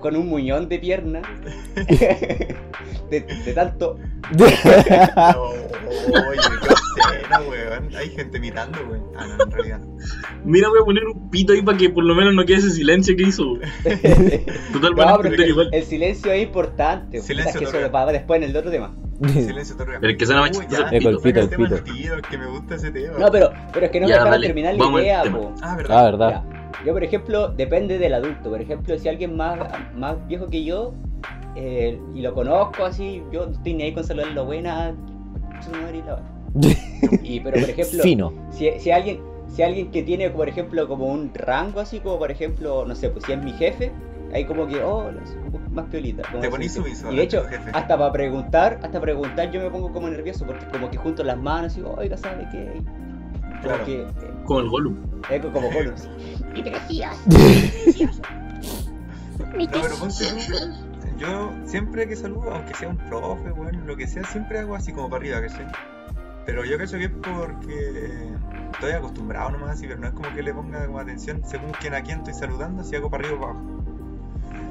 con un muñón de pierna. De, de tanto. No, oye, obsceno, weón. Hay gente mirando, weón. Ah, no, en realidad no. Mira, voy a poner un pito ahí para que por lo menos no quede ese silencio que hizo. weón. <laughs> Total, No, pero entender igual. el silencio es importante. Silencio que eso lo va después en el otro tema. Silencio otorga. Pero el que suena más chistoso es el pito. El el es que me gusta ese tema. No, pero, pero es que no me Ya, dejaron dale, terminar la vamos idea, po. Ah, Ah, verdad. verdad. Ya. Yo, por ejemplo, depende del adulto. Por ejemplo, si alguien más, más viejo que yo eh, y lo conozco así, yo estoy ni ahí con saludarlo buena. su madre y la. <laughs> Y, pero, por ejemplo, Fino. si, si alguien si alguien que tiene, por ejemplo, como un rango así, como por ejemplo, no sé, pues si es mi jefe, ahí como que, oh, es un poco más piolita. Te así, ponís sumiso Y de hecho, jefe. hasta para preguntar, hasta preguntar yo me pongo como nervioso porque como que junto las manos y digo, oiga, ¿sabe qué? Como Claro. que, eh, Como el Gollum. es como Gollum. <laughs> <laughs> No, pero ponte tú. Yo siempre que saludo, aunque sea un profe, bueno, lo que sea, siempre hago así como para arriba, ¿cachai? Pero yo cacho que es porque estoy acostumbrado nomás así, pero no es como que le ponga como atención según quién a quién estoy saludando, si hago para arriba o para abajo.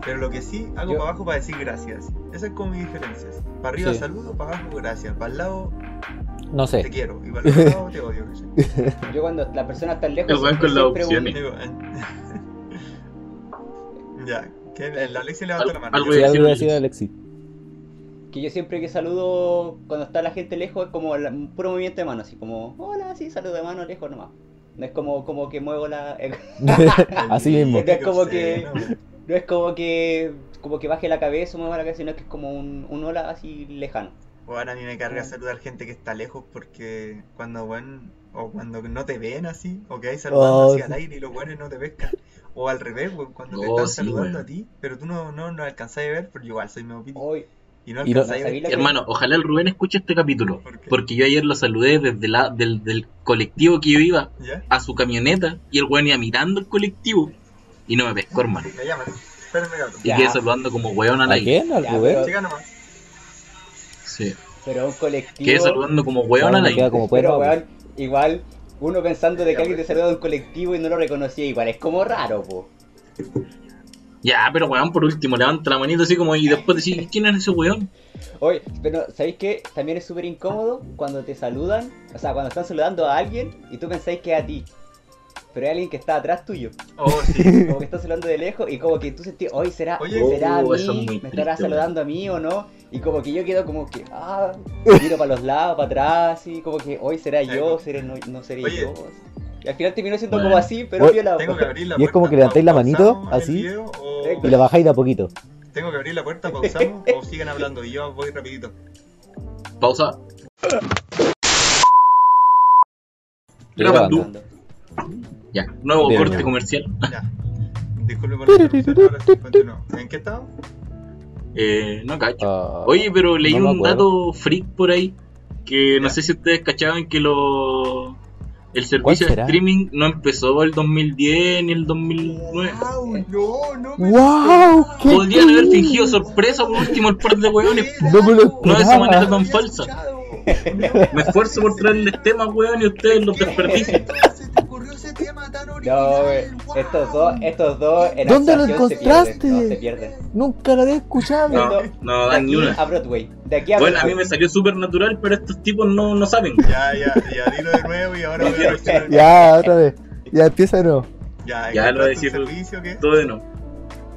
Pero lo que sí, hago Yo- para abajo para decir gracias. Esa es como mi diferencia. Para arriba Sí. saludo, para abajo gracias. Para el lado No te sé. quiero y para el lado te odio, ¿cachai? <laughs> Yo cuando la persona está lejos, weón siempre, con Digo, eh. <laughs> ya, que el Alexi levantó la mano. algo yo- Sí, Alexi. Que yo siempre que saludo cuando está la gente lejos es como la- un puro movimiento de mano, así como, hola, sí, saludo de mano lejos nomás. No es como, como que muevo la... <laughs> <laughs> Así mismo. Es como que- No es como que como que baje la cabeza o mueva la cabeza, sino que es como un, un hola así lejano. Bueno, a mí me carga saludar gente que está lejos porque cuando weón, o cuando no te ven así, o que hay saludando Oh, así sí. al aire y los weones no te pescan. O al revés, cuando te Oh, están sí, saludando a ti, pero tú no, no, no alcanzás a ver, porque igual soy medio piti, y no Y no- alcanzás a ver. ¿sabí la- Hermano, ojalá el Rubén escuche este capítulo. Porque yo ayer lo saludé desde la, del, del colectivo que yo iba ¿Ya? a su camioneta y el weón iba mirando el colectivo y no me pescó, hermano. Me llaman. Espérenme, cabrón. Y quedé saludando como weón al ¿A aire. quién? ¿Al Rubén? pero- Chica nomás. Sí. pero un colectivo. Quedé saludando como weón No, queda como pero weón, igual, uno pensando de que alguien te saluda de un colectivo y no lo reconocía, igual es como raro, po. Ya, pero weón, por último, levanta la manita así como y después decís, ¿quién es ese weón? Oye, pero ¿sabéis qué? También es súper incómodo cuando te saludan, o sea, cuando están saludando a alguien y tú pensáis que es a ti. Pero hay alguien que está atrás tuyo, Oh, sí. <laughs> como que está saludando de lejos y como que tú sentís, hoy será, Oye, será a oh, eso es mí, me estará saludando a mí o no, y como que yo quedo como que, ah, miro para los lados, para atrás, y como que hoy será yo, seré, no, no seré Oye. yo. Y al final terminó siendo Bueno. como así, pero Oye, viola. Tengo que abrir la Y es como que levantáis la manito, así, video, o- Y la bajáis de a poquito. Tengo que abrir la puerta, pausamos o siguen hablando y yo voy rapidito. Pausa. Grabando. Ya, nuevo Bien, corte comercial. <laughs> Ya. Disculpe por la. ¿En qué estaba? Eh, no cacho. Ah, Oye, pero leí no un dato freak por ahí que no sé si ustedes cachaban que lo el servicio de streaming no empezó el 2010 ni el 2009. Wow, no, no me ¡Wow! ¿Qué Podrían haber fingido sorpresa por último el par de hueones. No me lo No de esa manera tan falsa. Me esfuerzo por traerles temas, weón, y ustedes los ¿Qué <laughs> desperdician. Tema tan No, original? Wow. estos dos, estos dos en ¿Dónde lo actuación se encontraste? pierden, no, se pierden. Nunca lo había escuchado. No, no de dan ni aquí una. a Broadway, de aquí a Bueno, a mí me salió súper natural, pero estos tipos no, no saben. <laughs> Ya, ya, ya, dilo de nuevo y ahora voy a. <laughs> Ya, otra vez. Ya empieza de nuevo. Ya, Ya lo voy a ¿encontraste decir. servicio qué? Todo de no.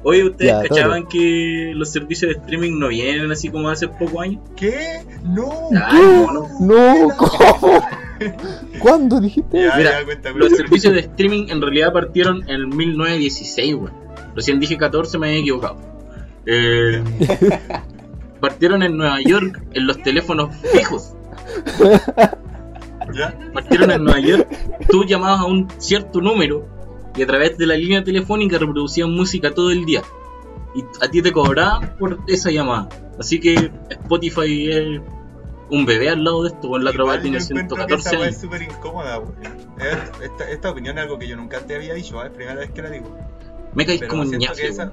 Oye, ¿ustedes Ya, cachaban que los servicios de streaming no vienen así como hace pocos años? ¿Qué? No. Ay, no, no. No, ¿cómo? <laughs> ¿Cuándo dijiste? Ya, Mira, ya, cuenta, Los servicios de streaming en realidad partieron en 1916, weón. Recién dije 14, me había equivocado. Eh, <laughs> partieron en Nueva York en los teléfonos fijos. ¿Ya? Partieron en Nueva York. Tú llamabas a un cierto número y a través de la línea telefónica reproducían música todo el día. Y a ti te cobraban por esa llamada. Así que Spotify es un bebé al lado de esto. Con la otra weá tiene yo encuentro que 114 esa weá años. es súper incómoda, Esta, esta opinión es algo que yo nunca te había dicho, ¿eh? es primera vez que la digo. Me caes Pero como un que esa.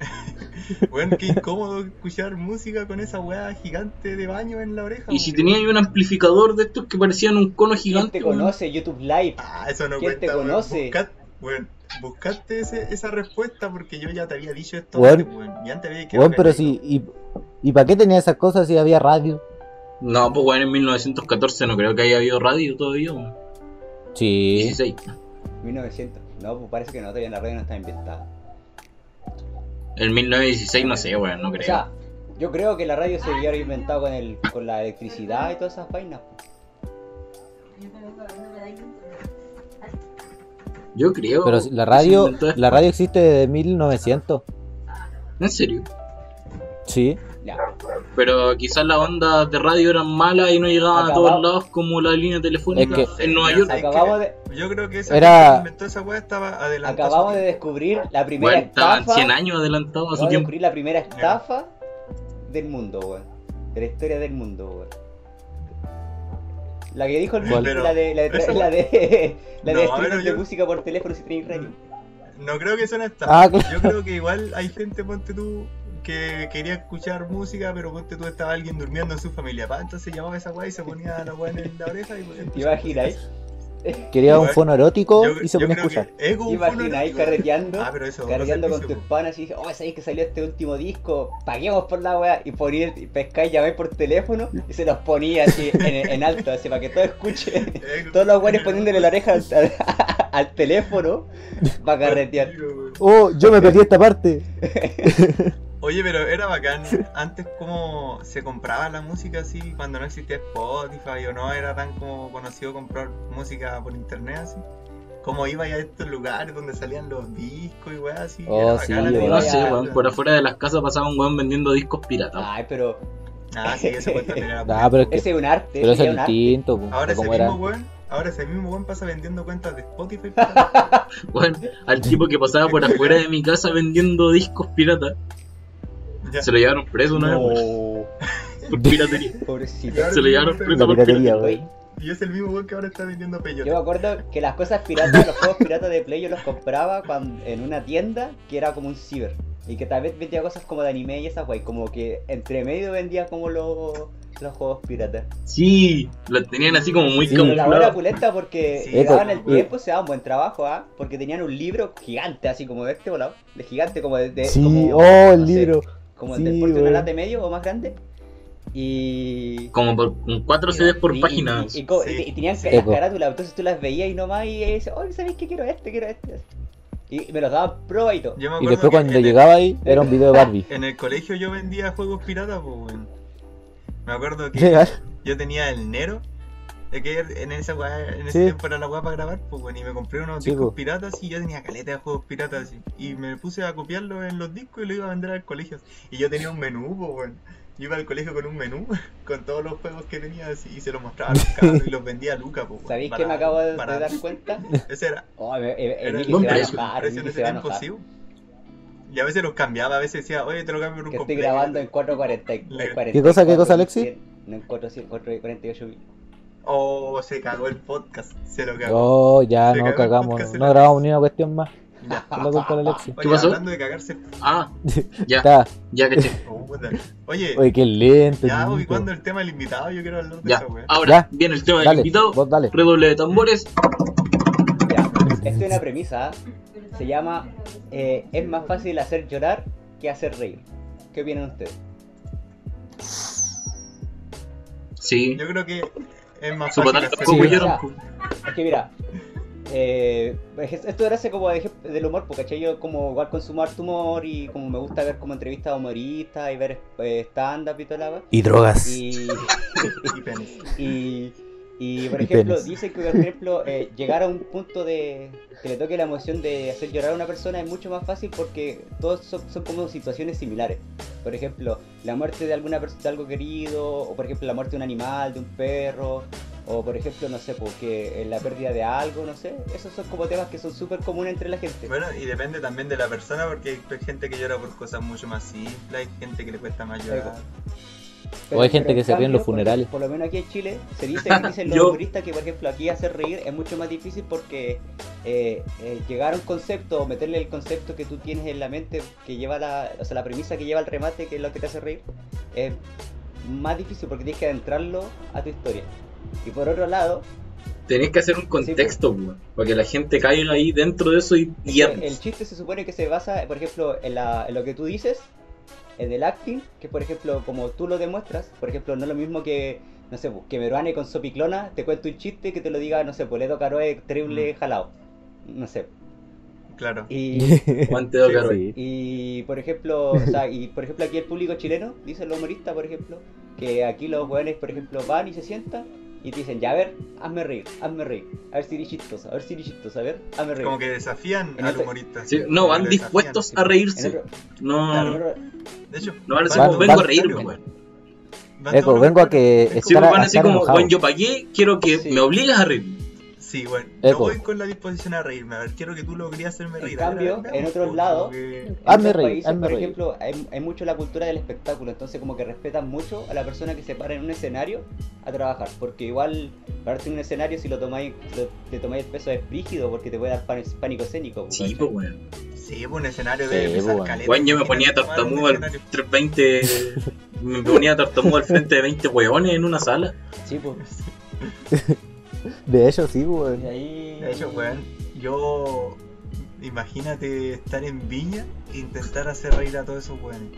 <laughs> Weón, qué incómodo escuchar música con esa weá gigante de baño en la oreja. Y si tenía ahí un amplificador de estos que parecían un cono ¿Quién gigante, te weón. conoce? YouTube Live. Ah, eso no ¿Quién cuenta, te conoce? Weón, buscaste ese- esa respuesta porque yo ya te había dicho esto Weón. antes, weón. Y antes había Weón, pero si. ¿Y, y para qué tenía esas cosas si había radio? No, pues weón, en 1914 no creo que haya habido radio todavía, weón. Sí. 16. 1900. No, pues parece que no, todavía la radio no está inventada. En 1916 no sé, weón, no O creo. sea, yo creo que la radio se había inventado con, el, con la electricidad y todas esas vainas. Yo creo. Pero la que radio, la radio existe desde 1900. En serio. Sí. Ya. Pero quizás las ondas de radio eran malas y no llegaban a todos lados como la línea telefónica Es que- en Nueva York. Acabamos de, Yo creo que esa Era- inventó esa weá estaba adelantada. acabamos de descubrir la primera Bueno, estaban estafa. 100 años adelantados a su tiempo. descubrir la primera estafa del mundo, weón. De la historia del mundo, weón. La que dijo el. Miki, la de la de, Pero- la de, la de No, streaming pero de yo- música por teléfono si tenéis radio. No creo que sea una estafa. Ah, claro. Yo creo que igual hay gente, ponte tú, que quería escuchar música, pero ponte tú estaba alguien durmiendo en su familia. Pa, entonces llamaba a esa weá y se ponía la weá en la oreja y podía ¿Te escuchar imaginas? música. Quería un fono erótico Yo- y se ponía a escuchar. es como ¿Te un fono imaginas ahí erótico. carreteando? Ah, pero eso. cargando con tus panas y dices, oh, sabéis que salió este último disco, paguemos por la weá, y ponía y pescáis, llamáis por teléfono y se los ponía así en, en alto, así para que todo escuche. <laughs> Todos los weones poniéndole la oreja al, al- al teléfono para carretear. Oh, yo me perdí esta parte. <laughs> Oye, pero era bacán. Antes, como se compraba la música así, cuando no existía Spotify o no era tan como conocido comprar música por internet así. Como iba ya a estos lugares donde salían los discos y weas así. Oh, era sí, bacán, weón. No sé, weón. Por afuera de las casas pasaba un weón vendiendo discos piratas. Ay, pero Ah, sí, ese cuento tenía Ah, pero es que. ese es un arte, Pero eso ese es distinto, Ahora ese cómo mismo era. weón, ahora ese mismo weón pasa vendiendo cuentas de Spotify. <laughs> Weón, al tipo que pasaba por afuera de mi casa vendiendo discos piratas, Ya. se lo llevaron preso una vez, No, <laughs> por piratería. pobrecito. Se lo llevaron preso La por piratería, piratería. weón. Y es el mismo weón que ahora está vendiendo Yo peyote. me acuerdo que las cosas piratas, los juegos piratas de Play yo los compraba cuando, en una tienda que era como un ciber. Y que tal vez vendía cosas como de anime y esas wey, como que entre medio vendía como los, los juegos piratas. Sí, lo tenían así como muy Sí. Pero la buena camuflado. pulenta porque Sí, se daban el tiempo, se daban buen trabajo, ¿ah? Porque tenían un libro gigante, así como de este volado, de gigante, como de. de- Sí, como, oh, el no sé, libro. Como Sí, el del porte de una lata de medio o más grande. Y. Como por con 4 CDs por y- página. Y, y y- y tenían Sí. las Eco. carátulas, entonces tú las veías y nomás y dices, oh, ¿sabéis qué quiero este? Quiero este. Y me los daban prueba y todo. Y después que cuando el- llegaba ahí, era un video de Barbie. En el colegio yo vendía juegos piratas, pues, weón. Me acuerdo que <laughs> yo tenía el Nero. Es que en esa weá, en ese Sí. tiempo era la weá para grabar, pues bueno, y me compré unos Sí, discos po. piratas y yo tenía caleta de juegos piratas. Y me puse a copiarlos en los discos y los iba a vender al colegio. Y yo tenía un menú, pues bueno. Yo iba al colegio con un menú, <laughs> con todos los juegos que tenía así, y se los mostraba a los cabros y los vendía a Luca, pues. ¿Sabéis qué me acabo de, dar cuenta? <laughs> Ese era, Oh, eh, era el buen precio, enojar, el precio en ese tiempo, sí. Y a veces los cambiaba, a veces decía, oye, te lo cambio por un Que estoy grabando en 440. <laughs> Le- en ¿Qué cosa, qué cosa, Alexi? 400, No en 400, 448 mil. Oh, se cagó el podcast, se lo cagó. Oh, ya Se no cagamos. podcast No grabamos ni una cuestión más. <laughs> Ya. La culpa de Alexi. Oye, pasó? hablando de cagarse. Ah, <laughs> ya, Está. ya caché. <laughs> Oh. Oye, Oye, qué lento. ya, y cuando el tema del invitado, yo quiero hablar de Ya, esa wea. ahora Ya. viene el tema del Dale, invitado. vos dale. Redoble de tambores. Ya, esta es una premisa. ¿ah? Se llama eh, Es más fácil hacer llorar que hacer reír. ¿Qué opinan ustedes? Sí, Yo creo que es más fácil Sí. Es que mira, eh, esto era como de del humor, porque ¿cachai? yo como igual consumo harto humor y como me gusta ver como entrevistas a humoristas y ver eh, stand-up y toda la wea. Y drogas. Y, <laughs> Y y, <laughs> y, por Y ejemplo, penes. dicen que por ejemplo eh, llegar a un punto de que le toque la emoción de hacer llorar a una persona es mucho más fácil porque todos son, son como situaciones similares. Por ejemplo, la muerte de alguna persona, de algo querido, o por ejemplo la muerte de un animal, de un perro, o por ejemplo, no sé, porque eh, la pérdida de algo, no sé. Esos son como temas que son súper comunes entre la gente. Bueno, y depende también de la persona, porque hay gente que llora por cosas mucho más simples, hay gente que le cuesta más llorar. O hay gente en que se ríe en los funerales. Por, lo menos aquí en Chile se dice, <laughs> dicen los humoristas que, por ejemplo, aquí hacer reír es mucho más difícil porque eh, eh, llegar a un concepto o meterle el concepto que tú tienes en la mente, que lleva la, o sea, la premisa que lleva el remate, que es lo que te hace reír, es más difícil porque tienes que adentrarlo a tu historia. Y por otro lado, Tenés que hacer un contexto, weón, para que la gente caiga ahí dentro de eso y que el chiste se supone que se basa, por ejemplo, en, la- en lo que tú dices, en el acting, que por ejemplo, como tú lo demuestras, por ejemplo, no es lo mismo que, no sé, pues, que Meruane con Sopiclona te cuente un chiste que te lo diga, no sé, pues Ledo Caroe terrible Mm. jalado. No sé. Claro. Y, <laughs> Sí, Caro. Sí. y por ejemplo, o sea, y por ejemplo aquí el público chileno, dicen los humoristas, por ejemplo, que aquí los jóvenes, por ejemplo, van y se sientan y te dicen, ya a ver, hazme reír, hazme reír, a ver si eres chistoso, a ver si eres chistoso, a ver, hazme reír. Como que desafían En al humorista. Sí, no, van dispuestos a En reírse. otro- No, De hecho, no van a decir Van- como vengo a reírme, weón. van Eco, todos vengo a que Es pues a- van a decir como, bueno, yo pagué, quiero que Sí. me obligues a reírme. Sí, bueno, yo Eco. voy con la disposición a reírme. A ver, quiero que tú logres hacerme En reír. cambio, A ver, en otros lados, que- En Hazme reír, países, hazme por reír. ejemplo, hay, hay mucho la cultura del espectáculo, entonces como que respetan mucho a la persona que se para en un escenario a trabajar, porque igual pararte en un escenario si lo tomáis, lo- te tomáis el peso es rígido porque te puede dar pan- pánico escénico. Sí, pues, weón. Sí, pues un escenario Sí, de pesar bueno. caleta, Weón, yo me ponía tartamudo al escenario. 320. Me ponía tartamudo al frente de 20 weones en una sala. Sí, pues. <laughs> De hecho, sí, weón. Y ahí... De hecho, weón, yo. Imagínate estar en Viña e intentar hacer reír a todos esos weones.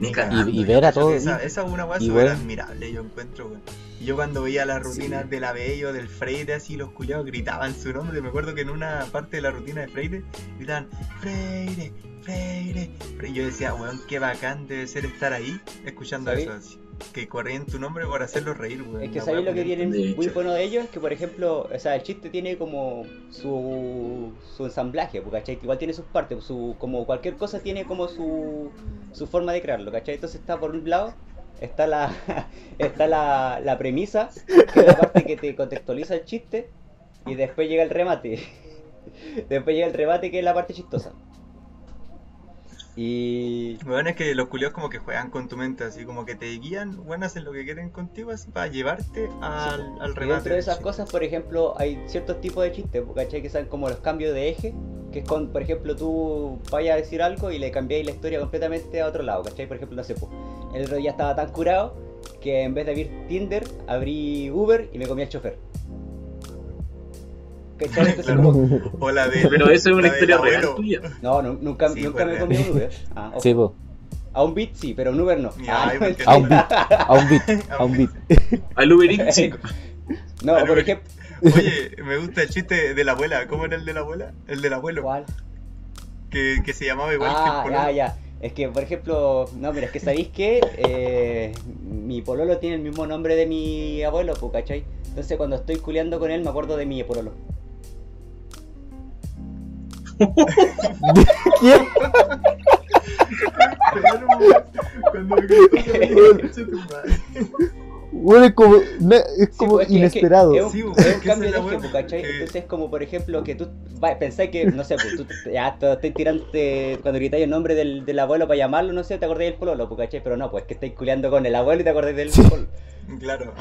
Y- y ver a todos, Esa, esa es una weá súper weón. admirable, yo encuentro, weón. Y Yo cuando veía las rutinas Sí. de la Bello, del Freire, así los culiados gritaban su nombre. Me acuerdo que en una parte de la rutina de Freire gritaban Freire, Freire. Freire. Y yo decía, weón, qué bacán debe ser estar ahí escuchando ¿Sabéis? eso así. Que corrían tu nombre por hacerlos reír, weón. Es que sabéis lo que tienen muy bueno de ellos, es que por ejemplo, o sea, el chiste tiene como su, su ensamblaje, pues, ¿cachai? Igual tiene sus partes, su, como cualquier cosa tiene como su, su forma de crearlo, ¿cachai? Entonces está por un lado, está la, <laughs> está la, la premisa, que es la parte que te contextualiza el chiste, y después llega el remate. <laughs> Después llega el remate que es la parte chistosa. Y Weón, es que los culiados como que juegan con tu mente, así como que te guían, weón, hacen lo que quieren contigo, así para llevarte al, al Y remate. dentro de esas Sí. cosas, por ejemplo, hay ciertos tipos de chistes, ¿cachai? Que son como los cambios de eje, que es con, por ejemplo, tú vayas a decir algo y le cambiáis la historia completamente a otro lado, ¿cachai? Por ejemplo, no sé, pues, el otro día estaba tan curado que en vez de abrir Tinder, abrí Uber y me comí al chofer. ¿Cachai? Entonces, Claro. como, O la de. Pero eso es una historia real abuelo. tuya. no, nu- nunca, Sí, nunca fue me real. comí un Uber. Ah, ojo. Sí, po. A un Bit sí, pero un Uber no. Ah, A un beat, a un beat, <laughs> a un beat. Al Uber sí. <laughs> no, Al por ejemplo... Oye, me gusta el chiste de la abuela. ¿Cómo era el de la abuela? El del abuelo. ¿Cuál? Que, que se llamaba igual Ah, que el pololo. ya, ya. Es que, por ejemplo, no, mira, es que sabéis que eh, mi pololo tiene el mismo nombre de mi abuelo, ¿cachai? Entonces cuando estoy culeando con él me acuerdo de mi pololo. ¿Quién? Weón, es como, no, es como pues, es que- inesperado. Es, que es un, Sí, es un cambio de pues, ¿cachai? que- Entonces es como, por ejemplo, que tú va, pensáis que, no sé, pues tú ya te tirando, cuando gritáis el nombre del, del abuelo para llamarlo, no sé, te acordáis del pololo, pues, ¿cachai? Pero no, pues que estáis culeando con el abuelo y te acordáis del pololo. Claro.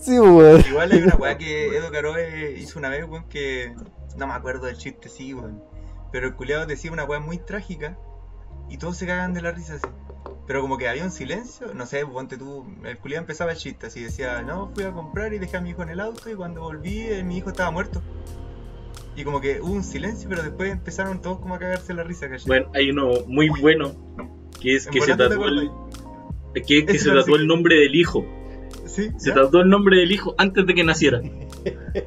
Sí, weón. Igual hay una weá que Edo Caroe hizo una vez, weón, que no me acuerdo del chiste, sí, weón. Pero el culiado decía una weá muy trágica y todos se cagan de la risa así. Pero como que había un silencio, no sé, ponte tú, el culiado empezaba el chiste así, decía, no, fui a comprar y dejé a mi hijo en el auto y cuando volví eh, mi hijo estaba muerto. Y como que hubo un silencio, pero después empezaron todos como a cagarse la risa, ¿cachai? Bueno, hay uno muy bueno que es que se tatuó el, que, se tatuó el nombre del hijo. Sí, Se tatuó el nombre del hijo antes de que naciera. <laughs>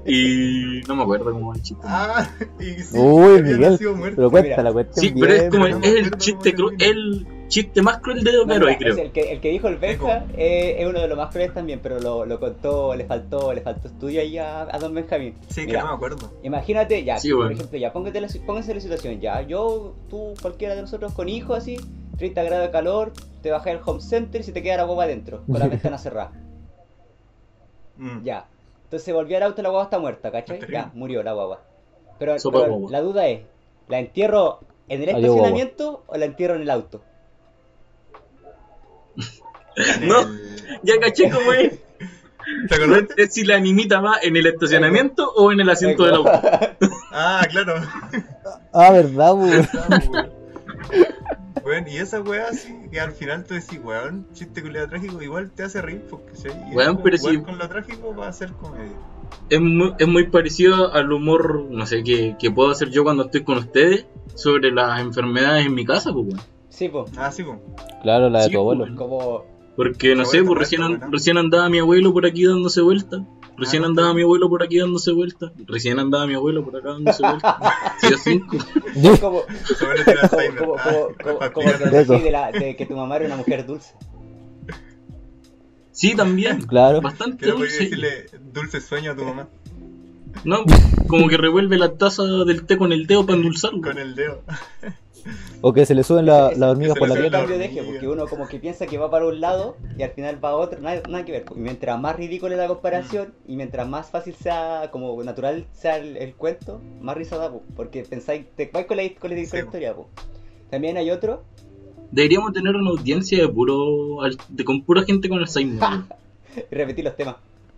Y no me acuerdo cómo es el chiste. Ah, y sí, Uy, Miguel. Pero cuenta Mira. la cuestión Sí, bien. pero es como no me es el chiste cómo cru- termina. el chiste más cruel de Edo No, mira, creo. el, que, el que dijo el Benja eh, es uno de los más crueles también, pero lo, lo contó, le faltó, le faltó estudio ahí a, a Don Benjamín. Sí, que no me acuerdo. Imagínate, ya, Sí, por ejemplo, ya, póngate la, pónganse la situación, ya, yo, tú, cualquiera de nosotros con hijos así, 30 grados de calor, te bajás al home center y se te queda la guagua adentro, con la <laughs> ventana cerrada. Mm. Ya. Entonces volví al auto y la guagua está muerta, ¿cachai? Está Ya, murió la guagua. Pero, Sopa pero guagua. la duda es, ¿la entierro en el Adiós, estacionamiento o la entierro en el auto? <laughs> No. Ya caché cómo es. <laughs> ¿Te acordás? Es si la animita va en el estacionamiento o en el asiento del auto. Ah, claro. Ah, verdad, <laughs> weón. Bueno, y esa weá así, que al final tú decís, weón, chiste culiado trágico, igual te hace reír, porque ¿sí? Y Weón, pero si- con lo trágico va a ser comedia. Es muy, es muy parecido al humor, no sé, que, que puedo hacer yo cuando estoy con ustedes sobre las enfermedades en mi casa, pues, weón. Sí, pues, Ah, sí, pues. Claro, la de Sí, tu abuelo. como... Porque, no sé, pues recién, an- recién andaba mi abuelo por aquí dándose vuelta. Recién Ah, andaba mi abuelo por aquí dándose vuelta. Recién andaba mi abuelo por acá dándose vuelta. <laughs> Sí, cinco. como, como, como, Ah, como, es como, para como que explicar. decís de, la, de que tu mamá era una mujer dulce. Sí, también. Claro. Bastante dulce. decirle dulce sueño a tu mamá No, como que revuelve la taza del té con el dedo para endulzarlo. con el dedo. O que se le suben la- <laughs> las hormigas por la pierna. cambio de eje, hormiga. porque uno como que piensa que va para un lado y al final va a otro, nada, nada que ver. Y mientras más ridícula la comparación y mientras más fácil sea, como natural sea el, el cuento, más risa da, po, porque pensáis, te vais con la, con la, con la Sí, po. historia. po. También hay otro, Deberíamos tener una audiencia de puro de con pura gente con Alzheimer. <laughs> y repetir los temas.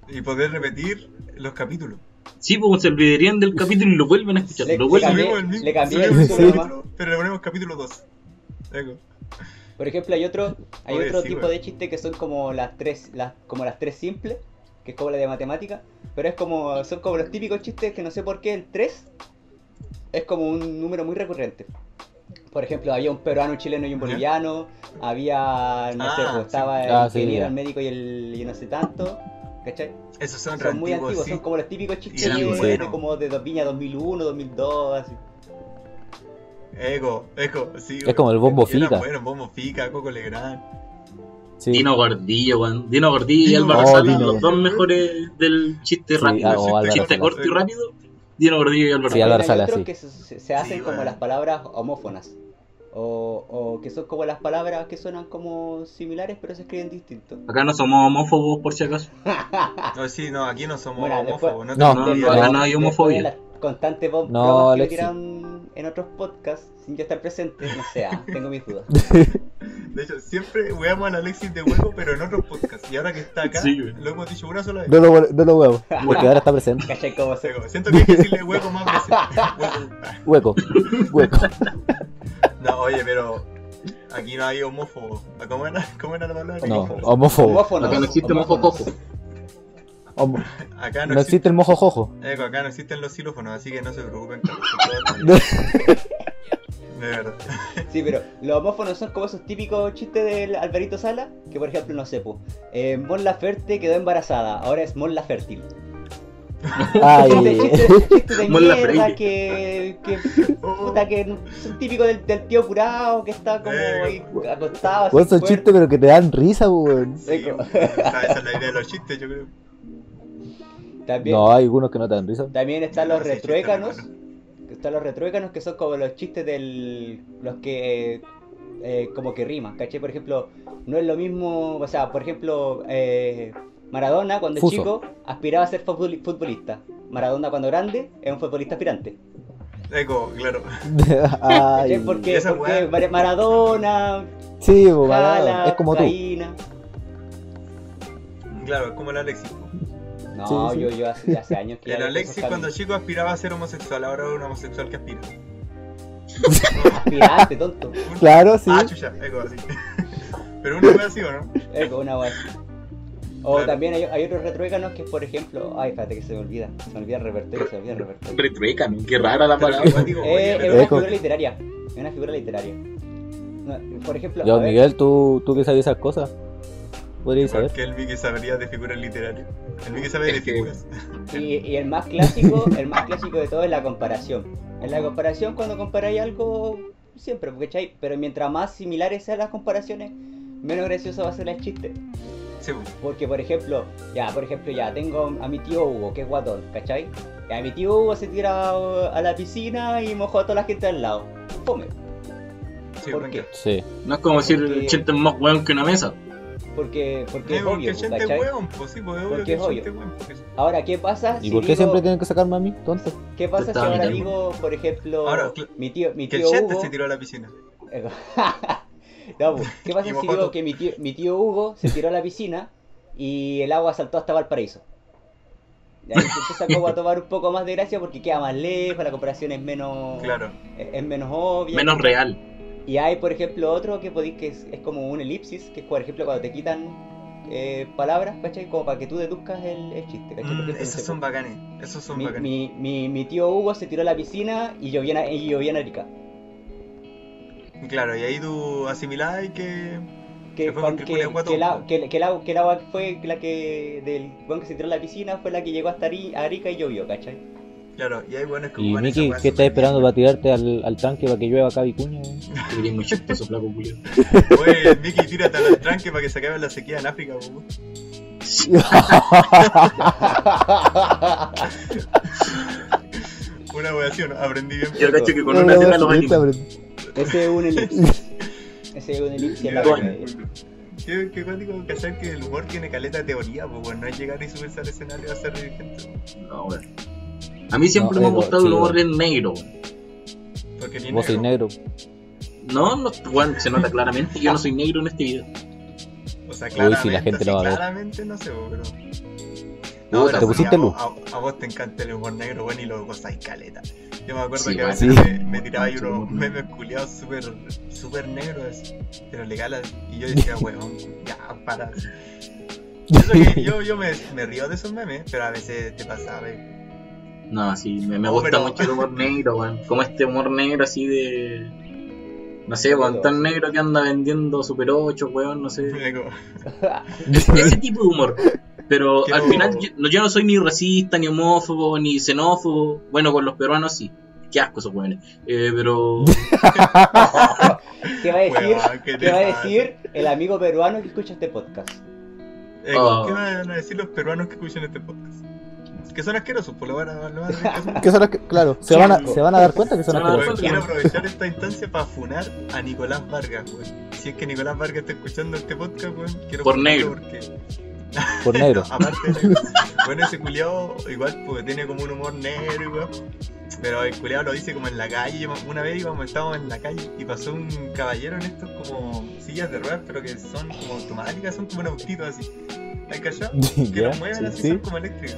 Y poder repetir los capítulos. Sí, pues se olvidarían del capítulo y lo vuelven a escuchar. Le- lo le vuelven cambié- Subimos el mismo, le cambié el título capítulo, pero le ponemos capítulo 2. Ego. Por ejemplo, hay otro, hay Oye, otro sí, tipo de chistes que son como las tres, las, como las tres simples, que es como la de matemática, pero es como, son como los típicos chistes que no sé por qué el 3 es como un número muy recurrente. Por ejemplo, había un peruano, un chileno y un boliviano, había, no sé, Ah, pues, sí. estaba el Ah, sí, el médico y el y no sé tanto, ¿cachai? Esos son, Son muy antiguos, antiguos, sí. son como los típicos chistes de como de Viña 2001, 2002, así. Ego, ego, sí. Es como el bombo fica. buenos, bombo fica, Coco Legrand. Sí. Dino Gordillo, weón. Dino Gordillo y Álvaro Oh, los dos mejores del chiste Sí, rápido. ah, o Álvaro chiste corto y rápido. Dino Gordillo y Álvaro Sí, Sala. Que se, hacen Sí, como las palabras homófonas. O, o que son como las palabras que suenan como similares pero se escriben distintos. Acá no somos homófobos por si acaso. No, sí, no, aquí no somos Bueno, después- homófobos. No, No, no, vida. acá no. no hay Después de homofobia. las constantes No, que tiran en otros podcasts sin yo estar presente, no sé, ah, tengo mis dudas. <laughs> De hecho, siempre weamos al Alexis de huevo, pero en otros podcasts. Y ahora que está acá, Sí, lo hemos dicho una sola vez. No lo, no lo huevo, porque ahora está presente. <laughs> ¿Cachai cómo se... Siento que hay que decirle huevo más veces. Huevo. <laughs> Hueco, hueco. No, oye, pero aquí no hay homófobos. ¿Cómo era, ¿Cómo era la palabra? No, Homófobo. homófobo. Homófonos, Acá no existe mojo homófonos. cojo. Homo- Acá no, No existe el mojo jojo. Ego, acá no existen los xilófonos, así que no se preocupen. <laughs> De verdad. Sí, pero los homófonos son como esos típicos chistes del Alvarito Sala, que por ejemplo, no sé, pues, eh, Mon Laferte quedó embarazada, ahora es Mon Lafértil. Ay, Chistes chiste, chiste de mierda que, que, puta, que son típicos del, del tío curado que está como ahí acostado. son chistes, pero que te dan risa, weón. Sí, sea, esa es la idea de los chistes, yo creo. También, No, hay algunos que no te dan risa. también están No, los chistes retruécanos. Están los retruécanos que son como los chistes del. los que. eh, como que riman, ¿cachai? Por ejemplo, no es lo mismo. O sea, por ejemplo, eh, Maradona cuando es Fuso. chico aspiraba a ser futboli- futbolista. Maradona cuando grande es un futbolista aspirante. Ego, claro. <laughs> Porque, Maradona, sí, bo, Jala, Maradona, es como tú. Claro, es como el Alexis. No, Sí, sí. yo, yo hace, hace años que. El Alexis cuando chico aspiraba a ser homosexual, ahora es un homosexual que aspira. Aspirante, tonto. Claro, sí. Ah, chucha, ego, así. <laughs> Pero una vez así, ¿o no? Es como una weá así. O Claro. también hay, hay otros retruécanos que, por ejemplo. Ay, espérate que se me olvida. Se me olvida el repertorio, se me olvida el repertorio. Retruécano, qué rara la palabra. digo, Eh, es una figura literaria. Es una figura literaria. No, por ejemplo, Yo, ver, Miguel, ¿tú, tú que sabes esas cosas. podría saber. Porque el Mickey sabría de figuras literarias. El Mickey sabe de que- figuras. Y, y el más clásico, el más clásico de todo es la comparación. En la comparación, cuando comparáis algo, siempre, ¿cachai? Pero mientras más similares sean las comparaciones, menos gracioso va a ser el chiste. Sí, pues. Porque, por ejemplo, ya, por ejemplo, ya, tengo a mi tío Hugo, que es guatón, ¿cachai? Ya, mi tío Hugo se tira a la piscina y mojó a toda la gente al lado. Fome. Sí, ¿Por qué? Sí. No es como decir Porque- el chente es más weón que una mesa. Porque, porque Sí, es porque obvio, el gente es ¿cachai? hueón, pues sí, pues es obvio Porque es obvio. es hueón. porque- Ahora, ¿qué pasa ¿Y si por qué digo- siempre tienen que sacarme a mí, tonto? ¿Qué pasa si ahora digo, por ejemplo, Ahora, mi tío, mi Que el tío chente Hugo... se tiró a la piscina. <laughs> no, pues, ¿qué pasa <laughs> si digo que mi tío, mi tío Hugo se tiró a la piscina y el agua saltó hasta Valparaíso? Y ahí se empieza como a <laughs> tomar un poco más de gracia porque queda más lejos, la comparación es menos, Claro. es, es menos obvia. Menos real. Y hay, por ejemplo, otro que podéis que es, es como un elipsis, que es, por ejemplo, cuando te quitan eh, palabras, ¿cachai? Como para que tú deduzcas el, el chiste, ¿cachai? Mm, esos son pues, bacanes. Esos son mi, bacanes. mi, mi, mi tío Hugo se tiró a la piscina y llovía y llovía en Arica. Claro, y ahí tú asimilás y que. Que, Que fue cuan- porque que, que, la, que, que la- que el agua fue la que del weón que se tiró a la piscina fue la que llegó hasta Ari- Arica y llovió, ¿cachai? Claro, y hay buenos que Y Miki, ¿qué estás esperando para tirarte al, al tanque para que llueva acá Vicuña? eres <laughs> muy chistoso, flaco Julio. weón. Oye, Miki, tírate al tranque para que se acabe la sequía en África, weón. <laughs> Una wea así, ¿o ¿no? Aprendí bien. Yo cacho que con una cena lo. Ese es un elipsis. <laughs> Ese es un elipsis en la Bueno. vida. Qué, qué cuático cachar que el humor tiene caleta de teoría, pues bueno, no es llegar y subirse al escenario a ser dirigente. No, weón. A mí siempre No, me ha gustado sí, el humor weón. en negro. weón. Porque ni Vos sois negro. No, no, weón, se nota claramente que yo no soy negro en este video. O sea, Uy, claramente, si la gente lo va a ver. claramente no sé, pero. Pero te pusiste luz. a- vos te encanta el humor negro, bueno, y lo gozáis caleta. Yo me acuerdo Sí, que a veces Sí. me, me tiraba ahí unos memes culiados súper super negros, pero legales, y yo decía, weón, ya, para. Y Eso que yo, yo me, me río de esos memes, pero a veces te pasa, wey. No, sí, me, me No, gusta pero- mucho el humor negro, weón. Como este humor negro así de. No sé, weón, tan negro que anda vendiendo Super 8, weón, no sé. Es- <laughs> ese tipo de humor. Pero Quiero- al final yo, no- yo no soy ni racista, ni homófobo, ni xenófobo. Bueno, con los peruanos sí. Qué asco esos weones. Eh, pero. <laughs> ¿Qué va a decir? ¿qué te ¿Qué va a decir el amigo peruano que escucha este podcast? Eh, Oh. ¿Qué van a decir los peruanos que escuchan este podcast? Que son asquerosos, por lo van a, lo van a tener <laughs> que asumir. ¿Qué son que- claro, se Qué van, a, asco. se van a dar cuenta que son asquerosos. Quiero aprovechar esta instancia para funar a Nicolás Vargas, weón. Si es que Nicolás Vargas está escuchando este podcast, weón, quiero Por negro. Porque, Por negro. <laughs> aparte. Bueno, ese culiao igual pues, tiene como un humor negro y weón. Pero el culiao lo dice como en la calle. Una vez íbamos, estábamos en la calle y pasó un caballero en estos como sillas de ruedas, pero que son como automáticas, son como un autito así. ¿Hay cachado? <laughs> Que ¿Ya? los mueven así, Sí. son como eléctricos.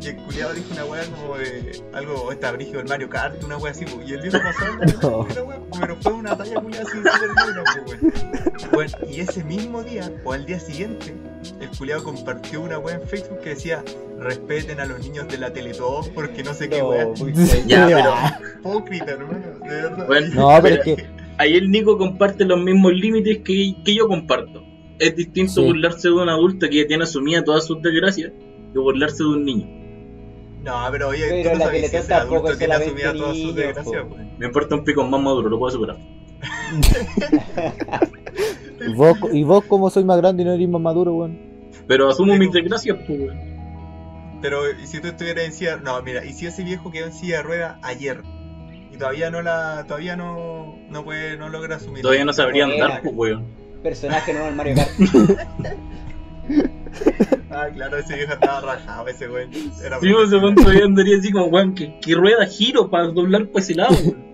Y el culiado dijo una weá como de algo, esta brígido del Mario Kart, una weá así, po. y el viejo pasó No. una weá, pero fue una talla culiada así súper po, weón. Bueno, y ese mismo día, o al día siguiente, el culiado compartió una weá en Facebook que decía, respeten a los niños de la Teletón porque no sé qué weá. No, Ya, pero. Hipócrita, hermano, de verdad. Bueno, No, pero es que Ahí el Nico comparte los mismos límites que, que yo comparto. Es distinto Sí. burlarse de un adulto que ya tiene asumida todas sus desgracias que burlarse de un niño. No, pero oye, Pero tú no la ese tampoco adulto es tiene solamente asumida todas sus desgracias, po. weón. Me importa un pico más maduro, lo puedo superar. <laughs> y vos, y vos como soy más grande y no eres más maduro, weón. Pero asumo mis desgracias, pues, weón. Pero ¿y si tú estuvieras en silla, no, mira, y si ese viejo quedó en silla de rueda ayer y todavía no la, todavía no, no puede, no logra asumir. Todavía no sabría Buena. andar, pues, weón. Personaje nuevo en Mario Kart. <laughs> Ah, claro, ese viejo estaba rajado, ese güey. Era Si vos ese weón todavía andaría así como, weón, que, que rueda giro para doblar por ese lado, weón.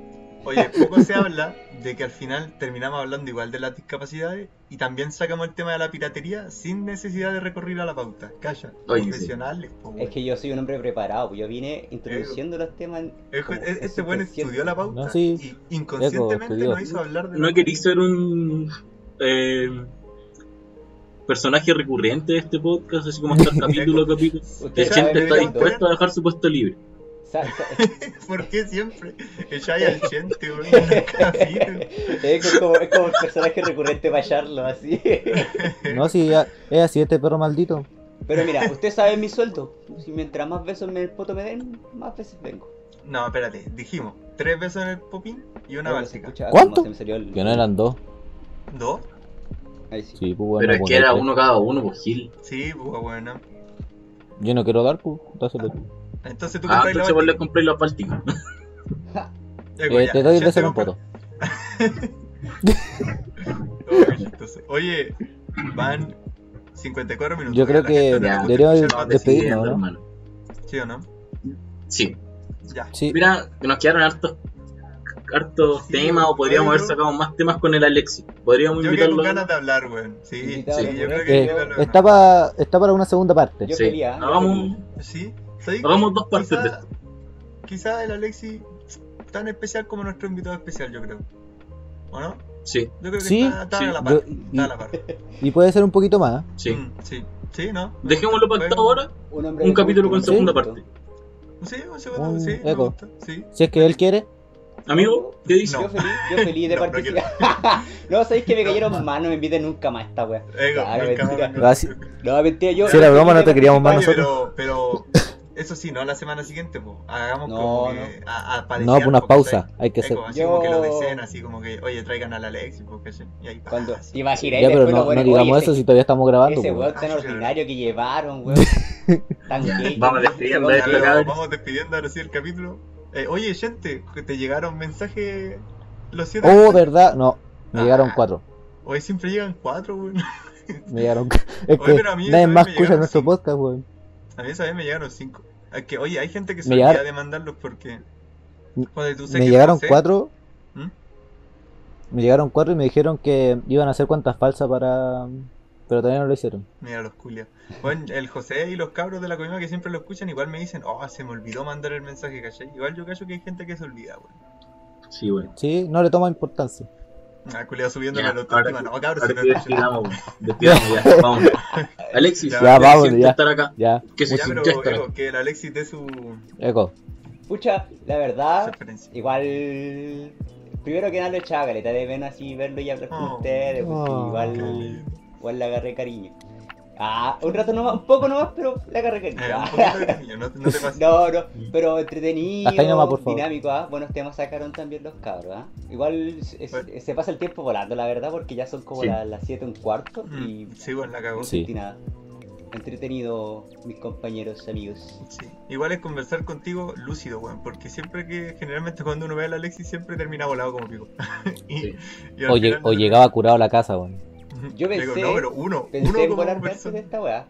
Oye, poco se habla de que al final terminamos hablando igual de las discapacidades y también sacamos el tema de la piratería sin necesidad de recorrer a la pauta. Calla, Oye, sí. po. Es que yo soy un hombre preparado, pues yo vine introduciendo los temas. en- Es- como es- en Este buen estudió la pauta No, sí. y inconscientemente estudió. nos hizo hablar de ¿No queréis ser un eh, personaje recurrente de este podcast? Así como estar <laughs> capítulo a capítulo. El gente está dispuesto a dejar su puesto libre. <laughs> ¿Por qué siempre echáis al gente, el capítulo? <laughs> es, como, es como un personaje recurrente para echarlo así. No, si ya- es así este perro maldito. Pero mira, usted sabe mi sueldo. Si mientras más besos en el poto me den, más veces vengo. No, espérate, dijimos, tres besos en el popín y una escucha ¿Cuánto? el- Que no eran dos. ¿Dos? Ahí sí. Sí, pues bueno. Pero es pues, que era no, uno cada uno, pues Gil. Sí, pues bueno. Yo no quiero dar, pues. dáselo tú. Entonces tú Ah, compras entonces vos le compré los bálticos. <laughs> Eh, te doy en te un poto. Oh, Oye, van 54 minutos. Yo creo que deberíamos despedirnos, ¿no? ¿Sí o no? Sí. Ya. Sí. Mira, que nos quedaron hartos, hartos Sí, temas o podríamos haber yo- sacado más temas con el Alexis. Podríamos Yo invitarlo. con ganas de hablar, weón. Sí, sí, yo creo que Eh, está, pa- está para una segunda parte. Yo Sí. Yo Hagamos. Sí, ¿sabes hagamos dos partes Quizá- de esto. Quizá el Alexi tan especial como nuestro invitado especial, yo creo. ¿O no? Sí, Yo creo que Sí, está, está sí, a la par. yo- a la par. Y puede ser un poquito más. sí. Mm, sí, sí, ¿no? Dejémoslo pactado ahora. Un, Un capítulo con segunda parte. Sí, un segundo, Un sí, me eco. gusta. Sí. Si es que él quiere. Amigo, ¿qué dices? No. Yo feliz, yo feliz de <laughs> No, no participar. <laughs> No, sabéis que me cayeron mal, no me inviten nunca más a esta wea. Ego, Claro, mentira. más. Gracias. No, mentira, yo. Si era broma, no te queríamos más nosotros. pero, pero eso sí, no la semana siguiente, pues. Hagamos No, como no. que a, a, No, pues una pausa. Hay que hacer. Así Yo- como que lo deseen, así como que, oye, traigan al Alexi, porque y ahí Cuando Ya, pero no, no digamos eso si todavía estamos grabando. Ese pues. weón tan Ah, ordinario que llevaron, weón. <laughs> Tan Ya, gay. vamos despidiendo cabros. vamos despidiendo ahora sí el capítulo. Eh, oye, gente, que te llegaron mensajes los siete. Oh, mensajes? verdad. No, me Ah. llegaron cuatro. Hoy siempre llegan cuatro, weón. <laughs> Me llegaron. <laughs> Es que nadie más escucha nuestro cinco. podcast, weón. A mí esa vez me llegaron cinco. Es que, oye, hay gente que se olvida de mandarlos porque. Me- Joder, tú sé Me que llegaron cuatro. ¿Mm? Me llegaron cuatro y me dijeron que iban a hacer cuentas falsas para. Pero todavía no lo hicieron. Mira los culios. Bueno, el José y los cabros de la comida que siempre lo escuchan, igual me dicen, oh, se me olvidó mandar el mensaje, ¿cachai? Igual yo cacho que hay gente que se olvida, weón. Sí, bueno. Sí, no le toma importancia. Ah, culiado subiendo la autoestima. No, cabros, Ahora si no despidamos, weón. Despidamos ya. <laughs> Vamos. Alexis, Ya, ya, vamos, ya. estar acá. Ya, Que se Ya, pero. Eco, que el Alexis dé su, eco. Pucha, la verdad, igual. Primero que nada lo echaba caleta de menos así verlo y hablar con Oh. ustedes, Oh. igual, igual le agarré cariño. Ah, un rato nomás, un poco nomás, pero le agarré cariño. Eh, un poquito de cariño, no, no te <laughs> pases. No, no, pero entretenido, nomás, por favor. dinámico, ¿ah? Buenos temas sacaron también los cabros, ¿ah? Igual es- Bueno. se pasa el tiempo volando, la verdad, porque ya son como Sí. las, las 7 un cuarto Mm, y Sí, bueno, la cagó. no Sí. nada. Entretenido, mis compañeros, amigos. Sí. Igual es conversar contigo lúcido, weón, porque siempre que, generalmente cuando uno ve al Alexis siempre termina volado como pico. <laughs> y, Sí. y O, o llegaba curado a la casa, weón. Yo Digo, pensé- no, pero uno, Pensé uno en como volar de esta weá.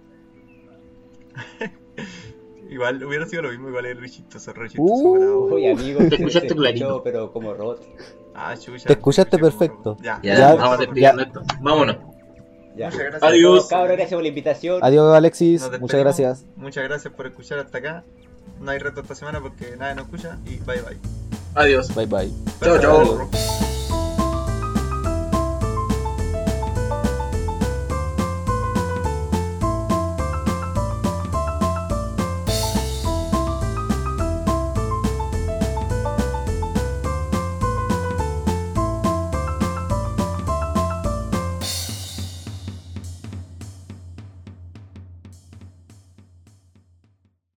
<laughs> Igual hubiera sido lo mismo, igual es re chistoso, re chistoso, Uh. volado. Uy, amigo, <laughs> Te escuchaste se clarito. escuchó, pero como robot. Ah, chucha. Te escuchaste perfecto. Ya, Ya, Ya, vamos despidiendo esto. Vámonos. Ya. Muchas gracias. Adiós. Cabros, gracias por la invitación. Adiós, Alexis. Muchas gracias. Muchas gracias por escuchar hasta acá. No hay reto esta semana porque nadie nos escucha y bye bye. Adiós. Bye bye. Chao, chao.